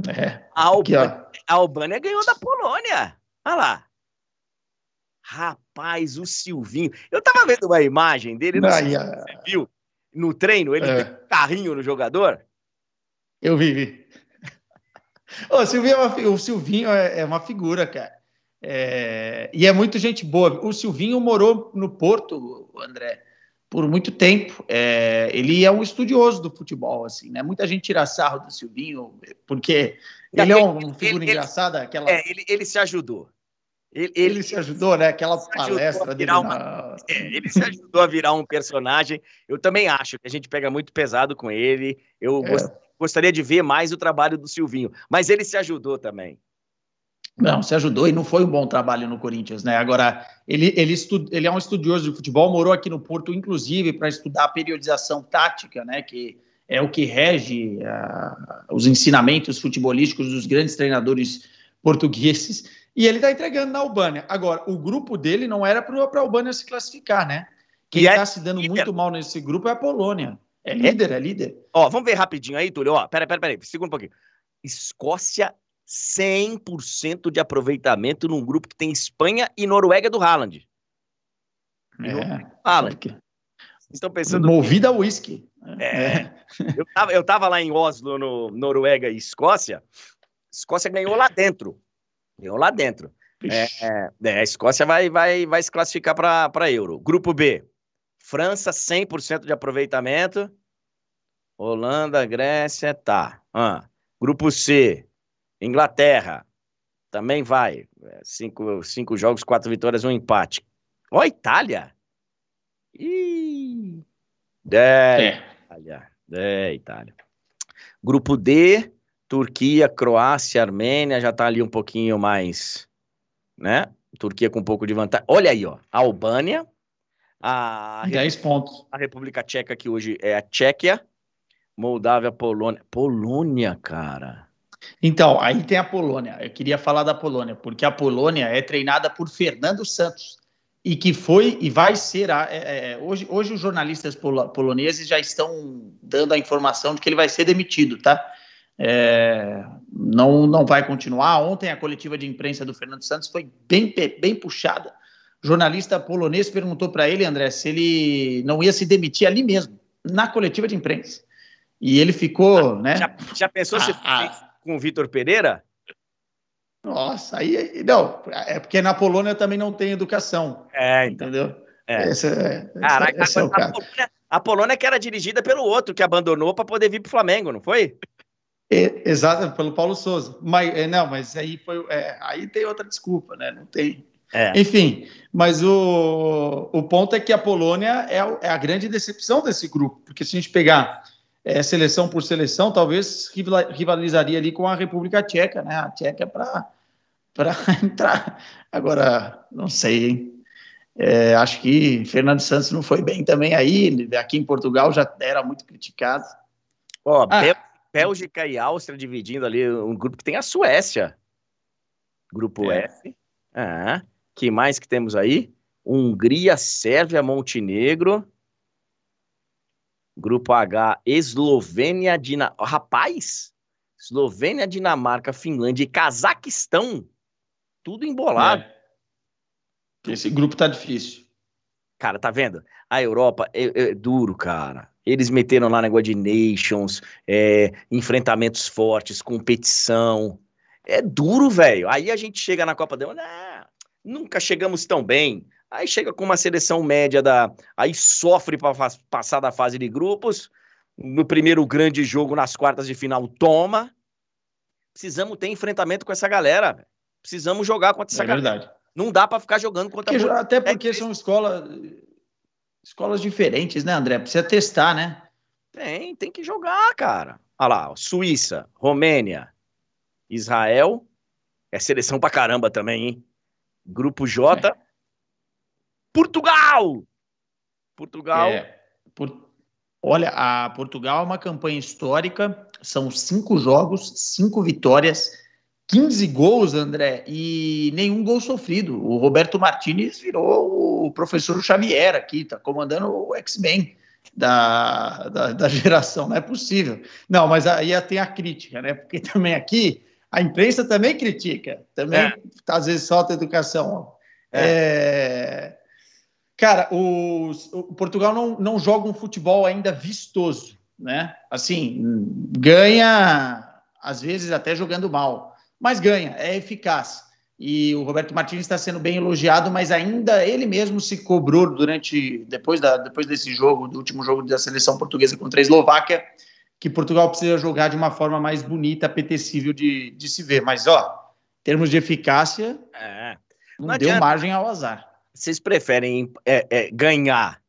É. A Albânia, a Albânia ganhou da Polônia. Olha lá. Rapaz, o Silvinho. Eu tava vendo uma imagem dele, não, sei se você viu, no treino, ele é. tem um carrinho no jogador. Eu vi, vi. O Silvinho, é uma, o Silvinho é, é uma figura, cara. É, e é muito gente boa. O Silvinho morou no Porto, André, por muito tempo. É, ele é um estudioso do futebol, assim, né? Muita gente tira sarro do Silvinho, porque ele, é uma figura ele, engraçada. Aquela... É, ele, ele se ajudou. Ele, ele, ele, se ajudou, né? Aquela palestra dele. Uma, na... é, ele se ajudou a virar um personagem. Eu também acho que a gente pega muito pesado com ele. Eu é. Gostaria de ver mais o trabalho do Silvinho, mas ele se ajudou também. Não, se ajudou e não foi um bom trabalho no Corinthians, né? Agora, ele, ele, estu, ele é um estudioso de futebol, morou aqui no Porto, inclusive, para estudar a periodização tática, né? Que é o que rege uh, os ensinamentos futebolísticos dos grandes treinadores portugueses. E ele está entregando na Albânia. Agora, o grupo dele não era para a Albânia se classificar, né? Quem está é se dando líder. muito mal nesse grupo é a Polônia. É, é líder, é, líder. Ó, vamos ver rapidinho aí, Túlio. Ó, pera, pera, pera aí. Segura um pouquinho. Escócia 100% de aproveitamento num grupo que tem Espanha e Noruega do Haaland. É. Haaland. Estão pensando. Movida a whisky. É. é. Eu, tava, eu tava lá em Oslo, no Noruega e Escócia. Escócia ganhou lá dentro. Ganhou lá dentro. É, é, a Escócia vai, vai, vai se classificar para Euro. Grupo B. França, 100% de aproveitamento. Holanda, Grécia, tá. Ah. Grupo C. Inglaterra também vai. É, cinco, cinco jogos, quatro vitórias, um empate. Ó, Itália! Ih! É, Itália. É, Itália. Grupo D, Turquia, Croácia, Armênia, já tá ali um pouquinho mais, né? Turquia com um pouco de vantagem. Olha aí, ó. Albânia. A 10 pontos. A República Tcheca, que hoje é a Tchequia. Moldávia, Polônia. Polônia, cara. Então, aí tem a Polônia. Eu queria falar da Polônia, porque a Polônia é treinada por Fernando Santos e que foi e vai ser. A, é, é, hoje, hoje os jornalistas polo, poloneses já estão dando a informação de que ele vai ser demitido, tá? É, não, não vai continuar. Ontem a coletiva de imprensa do Fernando Santos foi bem, bem puxada. Jornalista polonês perguntou para ele, André, se ele não ia se demitir ali mesmo, na coletiva de imprensa. E ele ficou, né? Já, já pensou se com o Vitor Pereira? Nossa, aí não, é porque na Polônia também não tem educação. É, então. entendeu? É. Esse é, Caraca, esse é a, Polônia, a Polônia que era dirigida pelo outro que abandonou para poder vir para o Flamengo, não foi? É, exato, pelo Paulo Souza. Mas é, não, mas aí foi, é, aí tem outra desculpa, né? Não tem. É. Enfim, mas o, o ponto é que a Polônia é, é a grande decepção desse grupo, porque se a gente pegar é, seleção por seleção, talvez rivalizaria ali com a República Tcheca, né? A Tcheca para [laughs] entrar. Agora, não sei, hein? É, acho que Fernando Santos não foi bem também aí. Aqui em Portugal já era muito criticado. Ó, ah. Bélgica e Áustria dividindo ali um grupo que tem a Suécia. Grupo é. F. Ah, que mais que temos aí? Hungria, Sérvia, Montenegro. Grupo H, Eslovênia, Dinamarca. Rapaz! Eslovênia, Dinamarca, Finlândia e Cazaquistão. Tudo embolado. É. Esse grupo tá difícil. Cara, tá vendo? A Europa é, é duro, cara. Eles meteram lá negócio de nations, é, enfrentamentos fortes, competição. É duro, velho. Aí a gente chega na Copa do Mundo, nunca chegamos tão bem. Aí chega com uma seleção média da. Aí sofre para passar da fase de grupos. No primeiro grande jogo, nas quartas de final, toma. Precisamos ter enfrentamento com essa galera. Precisamos jogar contra essa é galera. Verdade. Não dá para ficar jogando contra porque, Até porque é são escolas escolas diferentes, né, André? Precisa testar, né? Tem, tem que jogar, cara. Olha lá, Suíça, Romênia, Israel. É seleção pra caramba também, hein? Grupo J. É. Portugal! Portugal. É, por... Olha, a Portugal é uma campanha histórica, são cinco jogos, cinco vitórias, 15 gols, André, e nenhum gol sofrido. O Roberto Martinez virou o professor Xavier aqui, tá comandando o X-Men da, da, da, geração, não é possível. Não, mas aí tem a crítica, né? Porque também aqui a imprensa também critica, também é. às vezes falta educação. É. É... Cara, o, o, Portugal não, não joga um futebol ainda vistoso, né? Assim, ganha às vezes até jogando mal mas ganha, é eficaz. E o Roberto Martins está sendo bem elogiado, mas ainda ele mesmo se cobrou durante depois, da, depois desse jogo, do último jogo da seleção portuguesa contra a Eslováquia, que Portugal precisa jogar de uma forma mais bonita, apetecível de, de se ver. Mas, ó, em termos de eficácia, é. não, não deu margem ao azar. Vocês preferem é, é, ganhar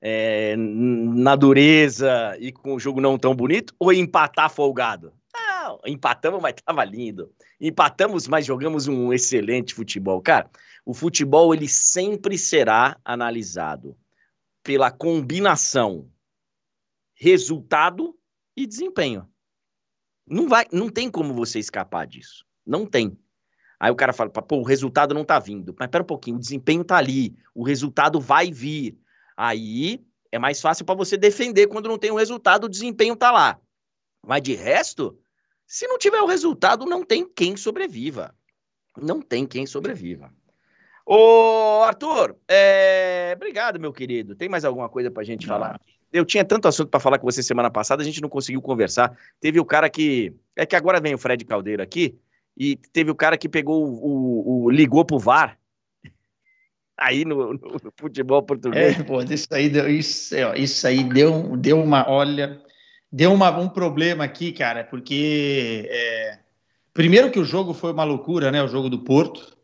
é, na dureza e com o jogo não tão bonito ou empatar folgado? Não, empatamos, mas tava lindo. Empatamos, mas jogamos um excelente futebol. Cara, o futebol ele sempre será analisado pela combinação resultado e desempenho. Não vai, não tem como você escapar disso. Não tem. Aí o cara fala, pô, o resultado não tá vindo. Mas pera um pouquinho, o desempenho tá ali, o resultado vai vir. Aí é mais fácil para você defender quando não tem o resultado, o desempenho tá lá. Mas de resto, se não tiver o resultado, não tem quem sobreviva. Não tem quem sobreviva. Ô, Arthur, é... obrigado, meu querido. Tem mais alguma coisa pra gente falar? Eu tinha tanto assunto para falar com você semana passada, a gente não conseguiu conversar. Teve o cara que. É que agora vem o Fred Caldeiro aqui, e teve o cara que pegou o. o, o ligou pro VAR. [laughs] Aí no, no, futebol português. É, pô, isso aí deu, isso, isso aí deu, deu uma. Olha deu uma, um problema aqui, cara, porque é, primeiro que o jogo foi uma loucura, né? O jogo do Porto.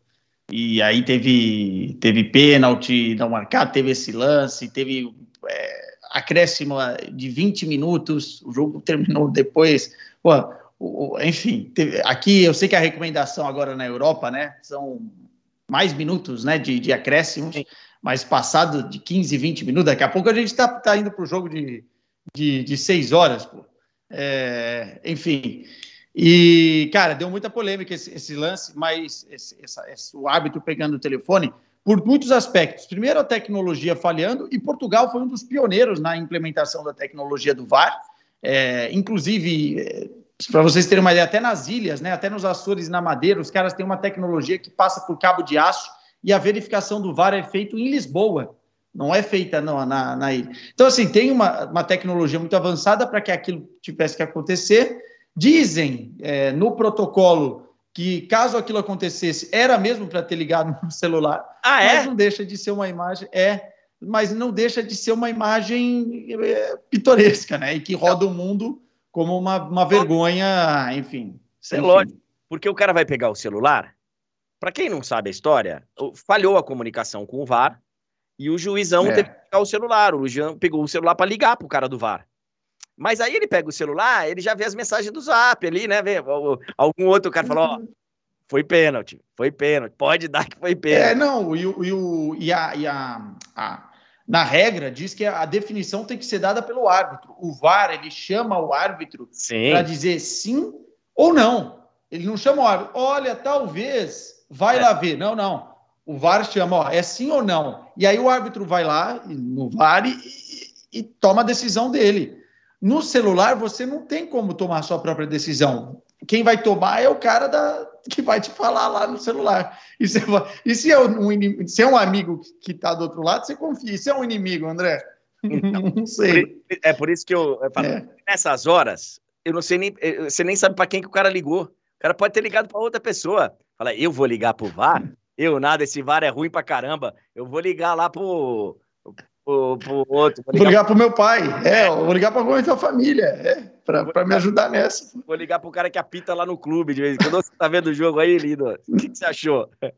E aí teve, teve pênalti não marcado, teve esse lance, teve é, acréscimo de 20 minutos, o jogo [laughs] terminou depois. Pô, enfim, aqui eu sei que a recomendação agora na Europa, né? São mais minutos né, de, de acréscimos, mas passado de 15, 20 minutos, daqui a pouco a gente está tá indo para o jogo de de, de seis horas, pô. É, enfim. E, cara, deu muita polêmica esse, esse lance, mas esse, essa, esse, o árbitro pegando o telefone por muitos aspectos. Primeiro, a tecnologia falhando, e Portugal foi um dos pioneiros na implementação da tecnologia do VAR. É, inclusive, é, para vocês terem uma ideia, até nas ilhas, né, até nos Açores e na Madeira, os caras têm uma tecnologia que passa por cabo de aço e a verificação do VAR é feita em Lisboa não é feita na, na, na ilha. Então, assim, tem uma, uma tecnologia muito avançada para que aquilo tivesse que acontecer. Dizem é, no protocolo que, caso aquilo acontecesse, era mesmo para ter ligado no celular. Ah, é? Mas não deixa de ser uma imagem. É, mas não deixa de ser uma imagem é, pitoresca, né? E que roda o mundo como uma, uma vergonha, enfim. É lógico. Porque o cara vai pegar o celular. Para quem não sabe a história, falhou a comunicação com o VAR e o juizão é. teve que pegar o celular. O juizão pegou o celular para ligar pro cara do VAR. Mas aí ele pega o celular, ele já vê as mensagens do zap ali, né? Vê, algum outro cara falou, ó, foi pênalti, foi pênalti, pode dar que foi pênalti. É, não, e, e, e, a, e a, a, na regra diz que a definição tem que ser dada pelo árbitro. O VAR, ele chama o árbitro para dizer sim ou não. Ele não chama o árbitro, olha, talvez, vai é. lá ver. Não, não. O VAR chama, ó, é sim ou não. E aí o árbitro vai lá no VAR e, e, e toma a decisão dele. No celular, você não tem como tomar a sua própria decisão. Quem vai tomar é o cara da, que vai te falar lá no celular. E se, e se, é, um, se é um amigo que está do outro lado, você confia. E se é um inimigo, André? Então, [laughs] não sei. É por isso que eu, eu falo, é. nessas horas, eu não sei nem, você nem sabe para quem que o cara ligou. O cara pode ter ligado para outra pessoa. Fala, eu vou ligar pro VAR? Eu nada, esse VAR é ruim pra caramba. Eu vou ligar lá pro, pro, pro outro. Vou ligar, vou ligar pro... pro meu pai. É, vou ligar pra alguém da família. É, pra, pra me ajudar nessa. Vou ligar pro cara que apita lá no clube de vez em quando. Você tá vendo o jogo aí, lindo? O que, que você achou? [laughs]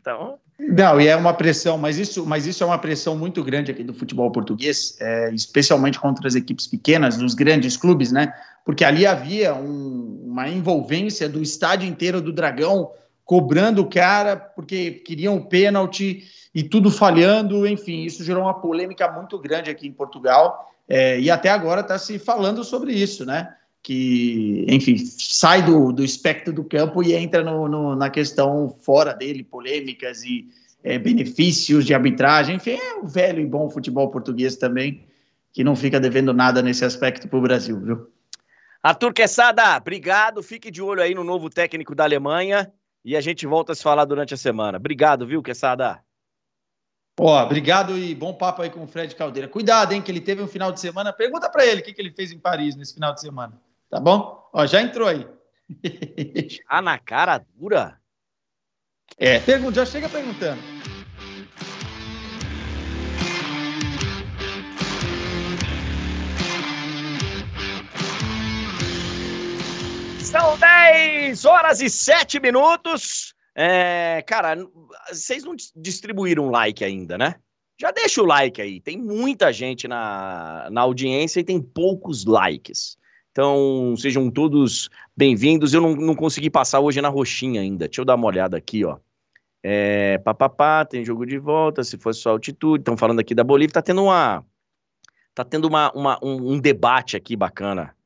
Então. Não, e é uma pressão, mas isso, mas isso é uma pressão muito grande aqui do futebol português, é, especialmente contra as equipes pequenas, dos grandes clubes, né? Porque ali havia um, uma envolvência do estádio inteiro do Dragão cobrando o cara porque queriam o pênalti e tudo falhando, enfim, isso gerou uma polêmica muito grande aqui em Portugal é, e até agora está se falando sobre isso, né? que, enfim, sai do, do espectro do campo e entra no, no na questão fora dele, polêmicas e é, benefícios de arbitragem, enfim, é o velho e bom futebol português também, que não fica devendo nada nesse aspecto para o Brasil, viu? Arthur Quesada, obrigado. Fique de olho aí no novo técnico da Alemanha e a gente volta a se falar durante a semana. Obrigado, viu, Quesada? Ó, obrigado e bom papo aí com o Fred Caldeira. Cuidado, hein, que ele teve um final de semana. Pergunta para ele o que, que ele fez em Paris nesse final de semana. Tá bom? Ó, já entrou aí. [laughs] Ah, na cara dura? É, pergunta, já chega perguntando. São 10 horas e 7 minutos. É, cara, vocês não distribuíram like ainda, né? Já deixa o like aí. Tem muita gente na, na audiência e tem poucos likes. Então, sejam todos bem-vindos. Eu não, não consegui passar hoje na roxinha ainda. Deixa eu dar uma olhada aqui, ó. É, papapá, tem jogo de volta, se fosse só altitude. Estão falando aqui da Bolívia. Tá tendo uma. Tá tendo uma, uma um, um debate aqui bacana.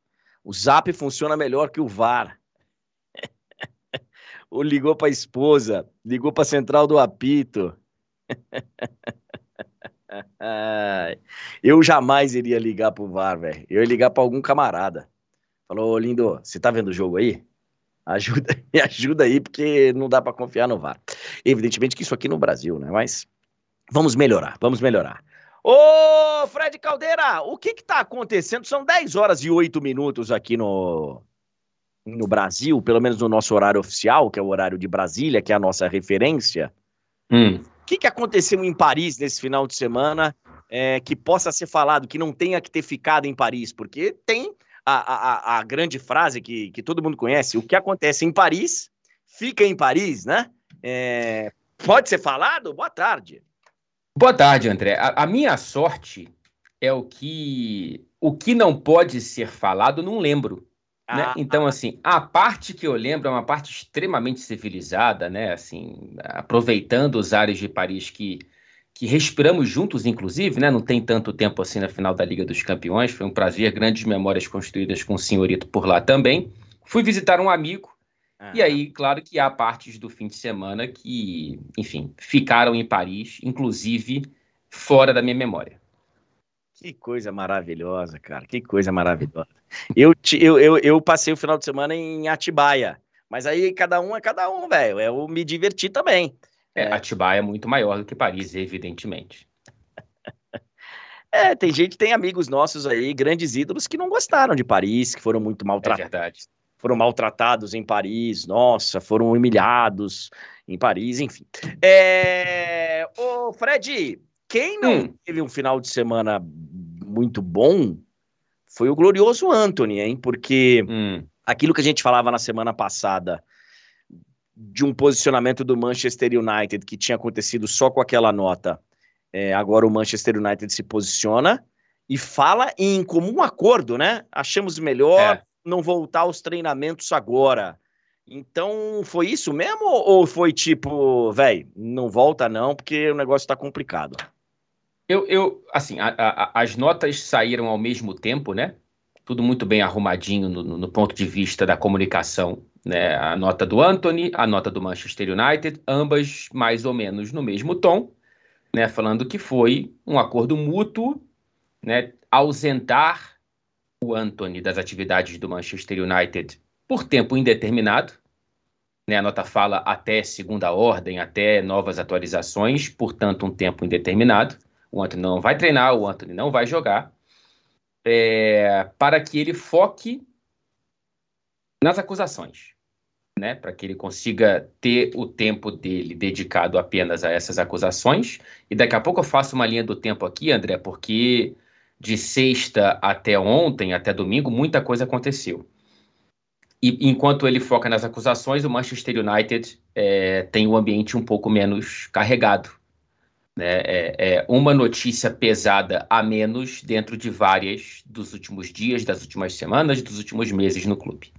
O Zap funciona melhor que o VAR. [laughs] Ou ligou para a esposa, ligou para a central do apito. [laughs] Eu jamais iria ligar pro VAR, velho. Eu ia ligar para algum camarada. Falou, lindo, você tá vendo o jogo aí? Ajuda, [laughs] me ajuda aí, porque não dá para confiar no VAR. Evidentemente que isso aqui no Brasil, né? Mas vamos melhorar, vamos melhorar. Ô, Fred Caldeira, o que que tá acontecendo? São 10 horas e 8 minutos aqui no, no Brasil, pelo menos no nosso horário oficial, que é o horário de Brasília, que é a nossa referência. Hum. O que, que aconteceu em Paris nesse final de semana é, que possa ser falado, que não tenha que ter ficado em Paris? Porque tem a, a, a grande frase que, que todo mundo conhece: o que acontece em Paris, fica em Paris, né? É, pode ser falado? Boa tarde. Boa tarde, André. A, a, minha sorte é o que o que não pode ser falado, não lembro. Ah, né? Então, assim, a parte que eu lembro é uma parte extremamente civilizada, né? Assim, aproveitando os ares de Paris que, que respiramos juntos, inclusive, né? Não tem tanto tempo assim na final da Liga dos Campeões. Foi um prazer, grandes memórias construídas com o senhorito por lá também. Fui visitar um amigo e aí, claro que há partes do fim de semana que, enfim, ficaram em Paris, inclusive fora da minha memória. Que coisa maravilhosa, cara. Que coisa maravilhosa. Eu, eu, eu, eu passei o final de semana em Atibaia. Mas aí cada um é cada um, velho. Eu me diverti também. É, é. Atibaia é muito maior do que Paris, evidentemente. [laughs] é, tem gente, tem amigos nossos aí, grandes ídolos, que não gostaram de Paris, que foram muito maltratados. É verdade foram maltratados em Paris, nossa, foram humilhados em Paris, enfim. É... Ô, Fred, quem não hum. teve um final de semana muito bom foi o glorioso Anthony, hein? Porque hum. aquilo que a gente falava na semana passada de um posicionamento do Manchester United que tinha acontecido só com aquela nota, é, agora o Manchester United se posiciona e fala em comum acordo, né? Achamos melhor. É não voltar aos treinamentos agora. Então, foi isso mesmo? Ou foi tipo, velho, não volta não, porque o negócio tá complicado? Eu, eu assim, a, a, as notas saíram ao mesmo tempo, né? Tudo muito bem arrumadinho no, no, ponto de vista da comunicação, né? A nota do Anthony, a nota do Manchester United, ambas mais ou menos no mesmo tom, né? Falando que foi um acordo mútuo, né? Ausentar o Anthony das atividades do Manchester United por tempo indeterminado. Né, a nota fala até segunda ordem, até novas atualizações, portanto, um tempo indeterminado. O Anthony não vai treinar, o Anthony não vai jogar, é, para que ele foque nas acusações, né, para que ele consiga ter o tempo dele dedicado apenas a essas acusações. E daqui a pouco eu faço uma linha do tempo aqui, André, porque de sexta até ontem, até domingo, muita coisa aconteceu. E enquanto ele foca nas acusações, o Manchester United é, tem um ambiente um pouco menos carregado. Né? É, é, uma notícia pesada a menos dentro de várias dos últimos dias, das últimas semanas, dos últimos meses no clube.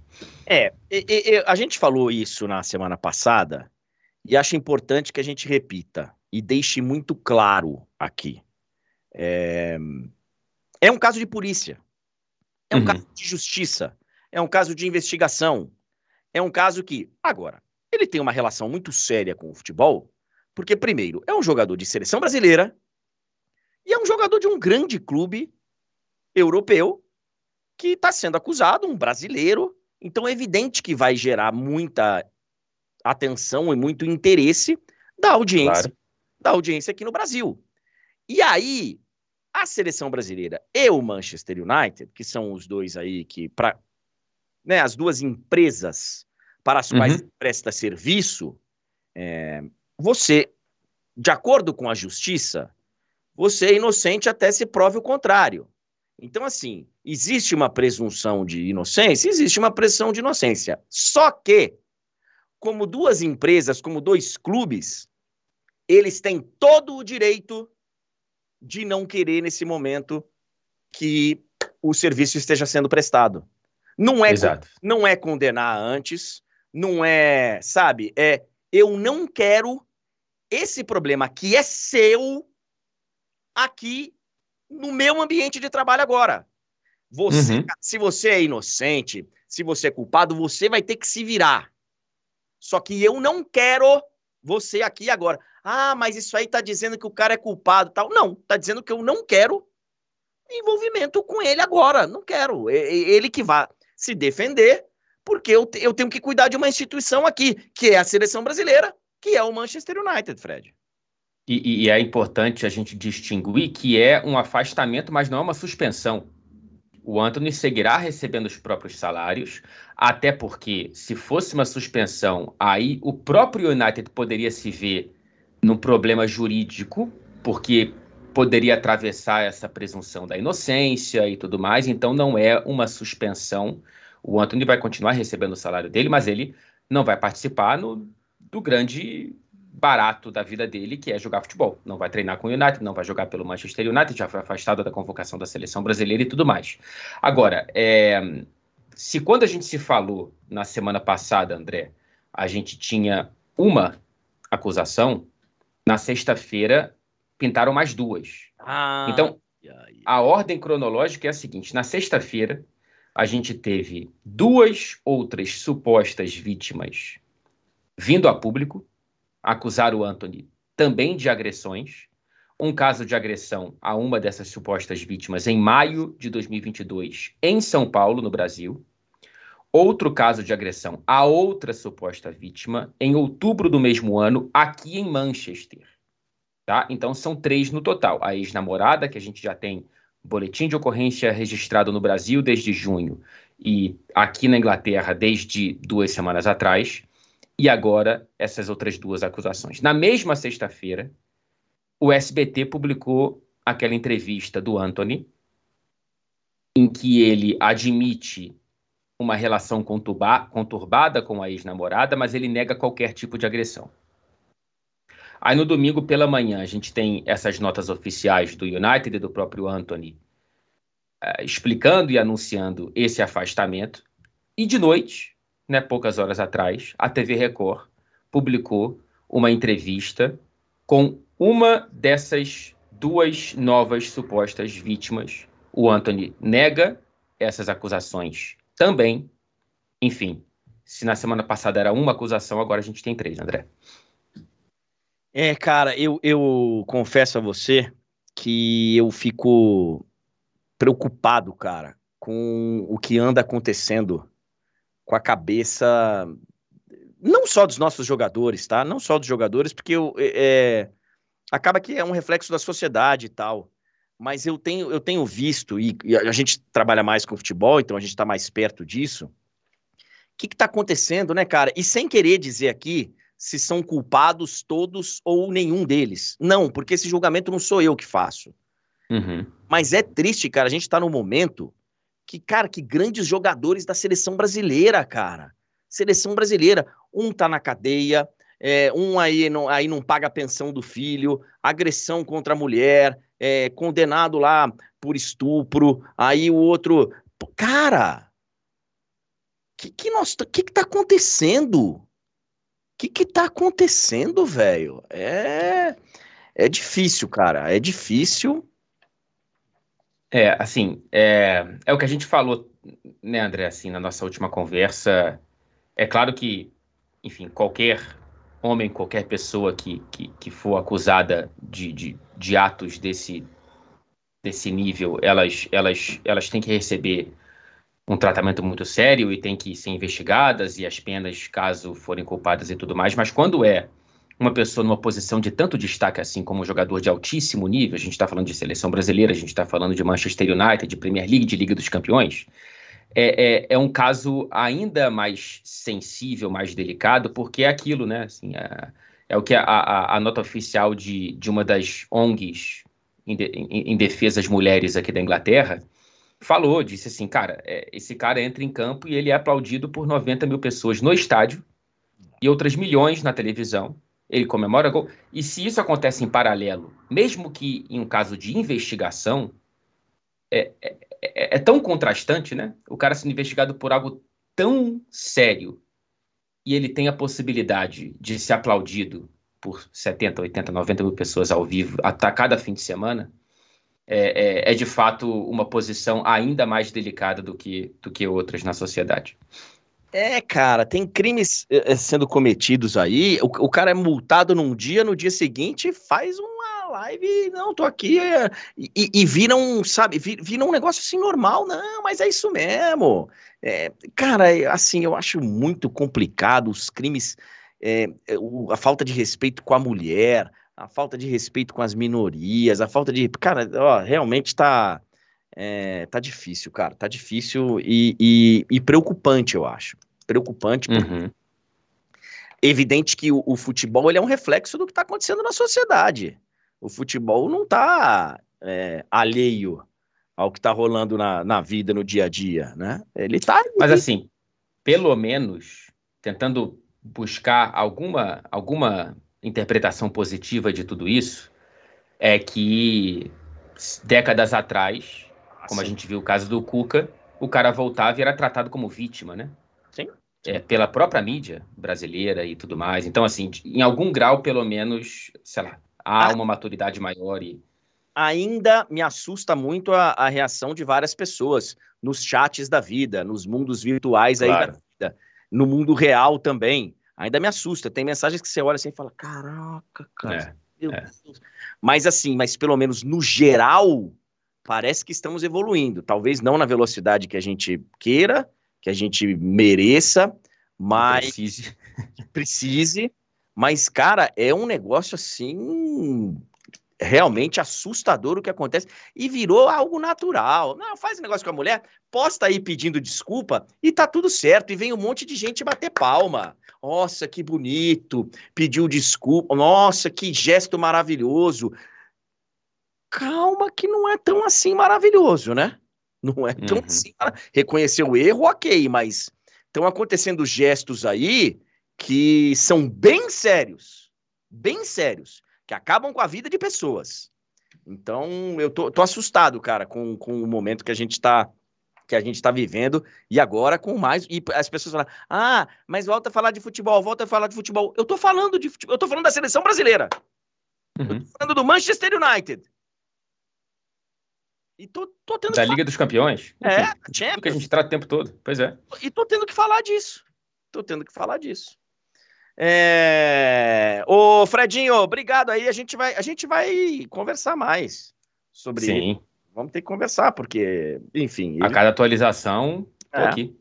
É, e, e, a gente falou isso na semana passada e acho importante que a gente repita e deixe muito claro aqui. É, é um caso de polícia. É um uhum. caso de justiça. é um caso de investigação. É um caso que, agora, ele tem uma relação muito séria com o futebol, porque, primeiro, é um jogador de seleção brasileira e é um jogador de um grande clube europeu que está sendo acusado, um brasileiro. Então é evidente que vai gerar muita atenção e muito interesse da audiência, claro. da audiência aqui no Brasil. E aí, a seleção brasileira e o Manchester United, que são os dois aí que para né, as duas empresas para as quais uhum. presta serviço, é, você, de acordo com a justiça, você é inocente até se prove o contrário. Então, assim, existe uma presunção de inocência, existe uma presunção de inocência. Só que, como duas empresas, como dois clubes, eles têm todo o direito de não querer, nesse momento, que o serviço esteja sendo prestado. Não é, Exato. não é condenar antes, não é, sabe? É eu não quero esse problema que é seu aqui no meu ambiente de trabalho agora. Você, uhum. se você é inocente, se você é culpado, você vai ter que se virar. Só que eu não quero você aqui agora. Ah, mas isso aí tá dizendo que o cara é culpado, tal. Não, tá dizendo que eu não quero envolvimento com ele agora. Não quero. Ele que vá se defender, porque eu, eu tenho que cuidar de uma instituição aqui, que é a seleção brasileira, que é o Manchester United, Fred. E, e, é importante a gente distinguir que é um afastamento, mas não é uma suspensão. O Anthony seguirá recebendo os próprios salários, até porque, se fosse uma suspensão, aí o próprio United poderia se ver num problema jurídico, porque poderia atravessar essa presunção da inocência e tudo mais. Então, não é uma suspensão. O Anthony vai continuar recebendo o salário dele, mas ele não vai participar no, do grande barato da vida dele, que é jogar futebol. Não vai treinar com o United, não vai jogar pelo Manchester United, já foi afastado da convocação da seleção brasileira e tudo mais. Agora, é, se quando a gente se falou na semana passada, André, a gente tinha uma acusação, na sexta-feira pintaram mais duas. Ah, então, a ordem cronológica é a seguinte: na sexta-feira, a gente teve duas outras supostas vítimas vindo a público acusar o Anthony também de agressões. Um caso de agressão a uma dessas supostas vítimas em maio de 2022 em São Paulo, no Brasil. Outro caso de agressão a outra suposta vítima em outubro do mesmo ano, aqui em Manchester. Tá? Então são três no total. A ex-namorada, que a gente já tem boletim de ocorrência registrado no Brasil desde junho e aqui na Inglaterra desde duas semanas atrás e agora essas outras duas acusações. Na mesma sexta-feira, o SBT publicou aquela entrevista do Anthony, em que ele admite uma relação conturbada com a ex-namorada, mas ele nega qualquer tipo de agressão. Aí no domingo pela manhã a gente tem essas notas oficiais do United e do próprio Anthony uh, explicando e anunciando esse afastamento. E de noite, né, poucas horas atrás, a TV Record publicou uma entrevista com uma dessas duas novas supostas vítimas. O Anthony nega essas acusações também. Enfim, se na semana passada era uma acusação, agora a gente tem três, André. É, cara, eu, eu confesso a você que eu fico preocupado, cara, com o que anda acontecendo com a cabeça não só dos nossos jogadores, tá? Não só dos jogadores, porque eu, é, é, acaba que é um reflexo da sociedade e tal. Mas eu tenho, eu tenho visto, e, e a gente trabalha mais com futebol, então a gente está mais perto disso. O que está acontecendo, né, cara? E sem querer dizer aqui se são culpados todos ou nenhum deles. Não, porque esse julgamento não sou eu que faço. Uhum. Mas é triste, cara. A gente está num momento que, cara, que grandes jogadores da seleção brasileira, cara. Seleção brasileira. Um tá na cadeia, é, um aí não, aí não paga a pensão do filho, agressão contra a mulher, é, condenado lá por estupro, aí o outro. Cara! Que que nós, que que tá acontecendo? Que que tá acontecendo, velho? É é difícil, cara, é difícil. É, assim, é, é o que a gente falou, né, André, assim, na nossa última conversa. É claro que, enfim, qualquer homem, qualquer pessoa que, que, que for acusada de, de, de atos desse, desse nível, elas, elas, elas têm que receber um tratamento muito sério e têm que ser investigadas e as penas, caso forem culpadas e tudo mais. Mas quando é uma pessoa numa posição de tanto destaque assim como um jogador de altíssimo nível, a gente está falando de seleção brasileira, a gente está falando de Manchester United, de Premier League, de Liga dos Campeões, é, é, é, um caso ainda mais sensível, mais delicado, porque é aquilo, né? Assim, é, é o que a, a, a, nota oficial de, de uma das ONGs em, de, em, em defesa das mulheres aqui da Inglaterra falou, disse assim, cara, é, esse cara entra em campo e ele é aplaudido por 90 mil pessoas no estádio e outras milhões na televisão. Ele comemora gol. E se isso acontece em paralelo, mesmo que em um caso de investigação, é, é, é, é, tão contrastante, né? O cara sendo investigado por algo tão sério e ele tem a possibilidade de ser aplaudido por 70, 80, 90 mil pessoas ao vivo a cada fim de semana, é, é, é, de fato uma posição ainda mais delicada do que, do que outras na sociedade. É, cara, tem crimes é, sendo cometidos aí. O, o, cara é multado num dia, no dia seguinte faz uma live, não, tô aqui, é, e, e vira um, sabe, vira um negócio assim normal, não, mas é isso mesmo. É, cara, assim, eu acho muito complicado os crimes, é, a falta de respeito com a mulher, a falta de respeito com as minorias, a falta de. Cara, ó, realmente tá. É, tá difícil, cara. Tá difícil e, e, e preocupante, eu acho. Preocupante. Uhum. Evidente que o, o, futebol ele é um reflexo do que está acontecendo na sociedade. O futebol não está é, alheio ao que está rolando na, na vida, no dia a dia, né? Ele está. Mas assim, pelo menos tentando buscar alguma, alguma interpretação positiva de tudo isso, é que décadas atrás como a gente viu o caso do Cuca, o cara voltava e era tratado como vítima, né? Sim. É, pela própria mídia brasileira e tudo mais. Então, assim, em algum grau, pelo menos, sei lá, há ah. uma maturidade maior e. Ainda me assusta muito a, a, reação de várias pessoas nos chats da vida, nos mundos virtuais claro. aí da vida, no mundo real também. Ainda me assusta. Tem mensagens que você olha assim e fala: caraca, cara. É, é. Mas assim, mas pelo menos no geral, parece que estamos evoluindo. Talvez não na velocidade que a gente queira, que a gente mereça, mas precise. precise. Mas, cara, é um negócio assim realmente assustador o que acontece e virou algo natural. Não, faz um negócio com a mulher, posta aí pedindo desculpa e tá tudo certo. E vem um monte de gente bater palma. Nossa, que bonito, pediu desculpa. Nossa, que gesto maravilhoso calma que não é tão assim maravilhoso, né? Não é tão uhum. assim. Reconhecer o erro, ok, mas estão acontecendo gestos aí que são bem sérios, bem sérios, que acabam com a vida de pessoas. Então, eu tô, tô assustado, cara, com, com o momento que a gente tá que a gente está vivendo e agora com mais e as pessoas falam: "Ah, mas volta a falar de futebol, volta a falar de futebol". Eu tô falando de futebol, eu tô falando da seleção brasileira. Uhum. Eu tô falando do Manchester United. E tô, tô tendo da Liga dos Campeões? É, Champions. que a gente trata o tempo todo. Pois é. E tô tendo que falar disso. Tô tendo que falar disso. É... Ô, Fredinho, obrigado aí. A gente vai, a gente vai conversar mais sobre Sim. Vamos ter que conversar, porque, enfim. Ele... A cada atualização, tô é. aqui.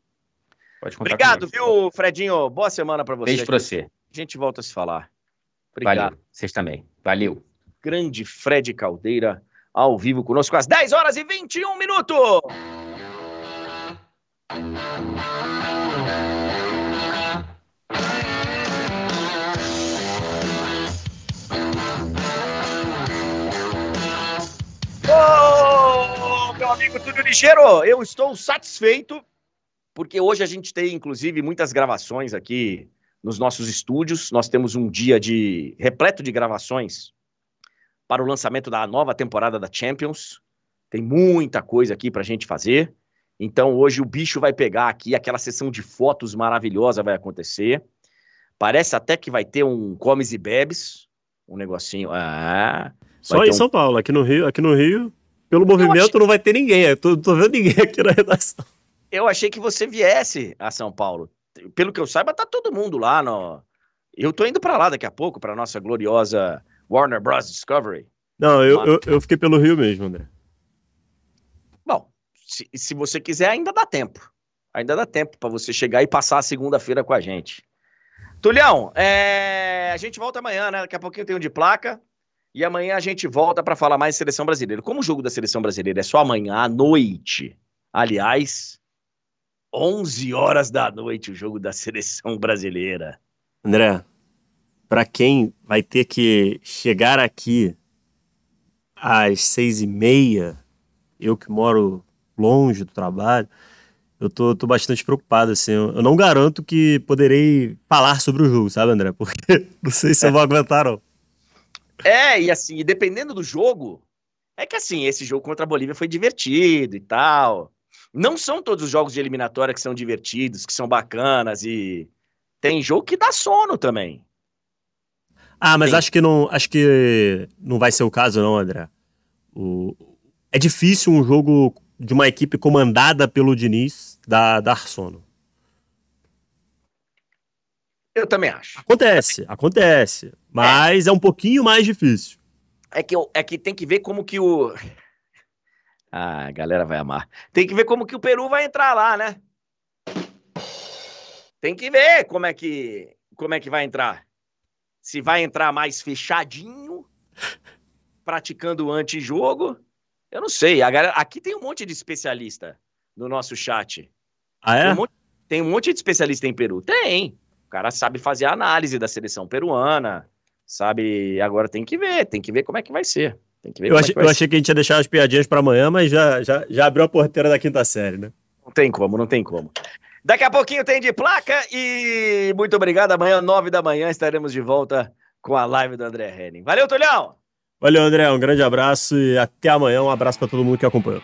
Pode contar Obrigado, comigo. viu, Fredinho? Boa semana para você. Beijo pra você. A gente volta a se falar. Obrigado. Valeu. Vocês também. Valeu. Grande Fred Caldeira ao vivo conosco às 10 horas e 21 minutos. Amigo Túlio Ligeiro, eu estou satisfeito porque hoje a gente tem, inclusive, muitas gravações aqui nos nossos estúdios. Nós temos um dia de repleto de gravações para o lançamento da nova temporada da Champions. Tem muita coisa aqui para a gente fazer. Então hoje o bicho vai pegar aqui, aquela sessão de fotos maravilhosa vai acontecer. Parece até que vai ter um comes e bebes, um negocinho. Ah, Só em um... São Paulo, aqui no Rio, aqui no Rio pelo movimento achei... não vai ter ninguém. Eu tô, tô vendo ninguém aqui na redação. Eu achei que você viesse a São Paulo. Pelo que eu saiba, tá todo mundo lá no. Eu tô indo para lá daqui a pouco, para nossa gloriosa Warner Bros. Discovery. Não, eu, eu, eu, fiquei pelo Rio mesmo, André. Bom, se, se você quiser, ainda dá tempo. Ainda dá tempo para você chegar e passar a segunda-feira com a gente. Tulhão, é... a gente volta amanhã, né? Daqui a pouquinho tem um de placa. E amanhã a gente volta para falar mais de seleção brasileira. Como o jogo da seleção brasileira é só amanhã à noite, aliás, 11 horas da noite o jogo da [laughs] seleção brasileira. André, para quem vai ter que chegar aqui às seis e meia, eu que moro longe do trabalho, eu tô, tô bastante preocupado, assim. Eu, não garanto que poderei falar sobre o jogo, sabe, André? Porque [laughs] não sei se eu vou aguentar, não. É, e assim, dependendo do jogo, é que assim, esse jogo contra a Bolívia foi divertido e tal. Não são todos os jogos de eliminatória que são divertidos, que são bacanas e tem jogo que dá sono também. Ah, mas Tem. acho que não, acho que não vai ser o caso não, André. O, é difícil um jogo de uma equipe comandada pelo Diniz dar, dar sono. Eu também acho. Acontece, acontece. Mas é, é um pouquinho mais difícil. É que, é que tem que ver como que o. [laughs] Ah, a galera vai amar. Tem que ver como que o Peru vai entrar lá, né? Tem que ver como é que, como é que vai entrar. Se vai entrar mais fechadinho, [laughs] praticando antijogo eu não sei. Galera, aqui tem um monte de especialista no nosso chat. Ah, é? Tem um, monte, tem um monte de especialista em Peru. Tem. O cara sabe fazer a análise da seleção peruana. Sabe. Agora tem que ver. Tem que ver como é que vai ser. Tem que ver eu, achei, é que eu achei que a gente ia deixar as piadinhas para amanhã, mas já, já, já abriu a porteira da quinta série, né? Não tem como, não tem como. Daqui a pouquinho tem de placa e muito obrigado. Amanhã, nove da manhã, estaremos de volta com a live do André Henning. Valeu, Tulhão! Valeu, André. Um grande abraço e até amanhã. Um abraço para todo mundo que acompanhou.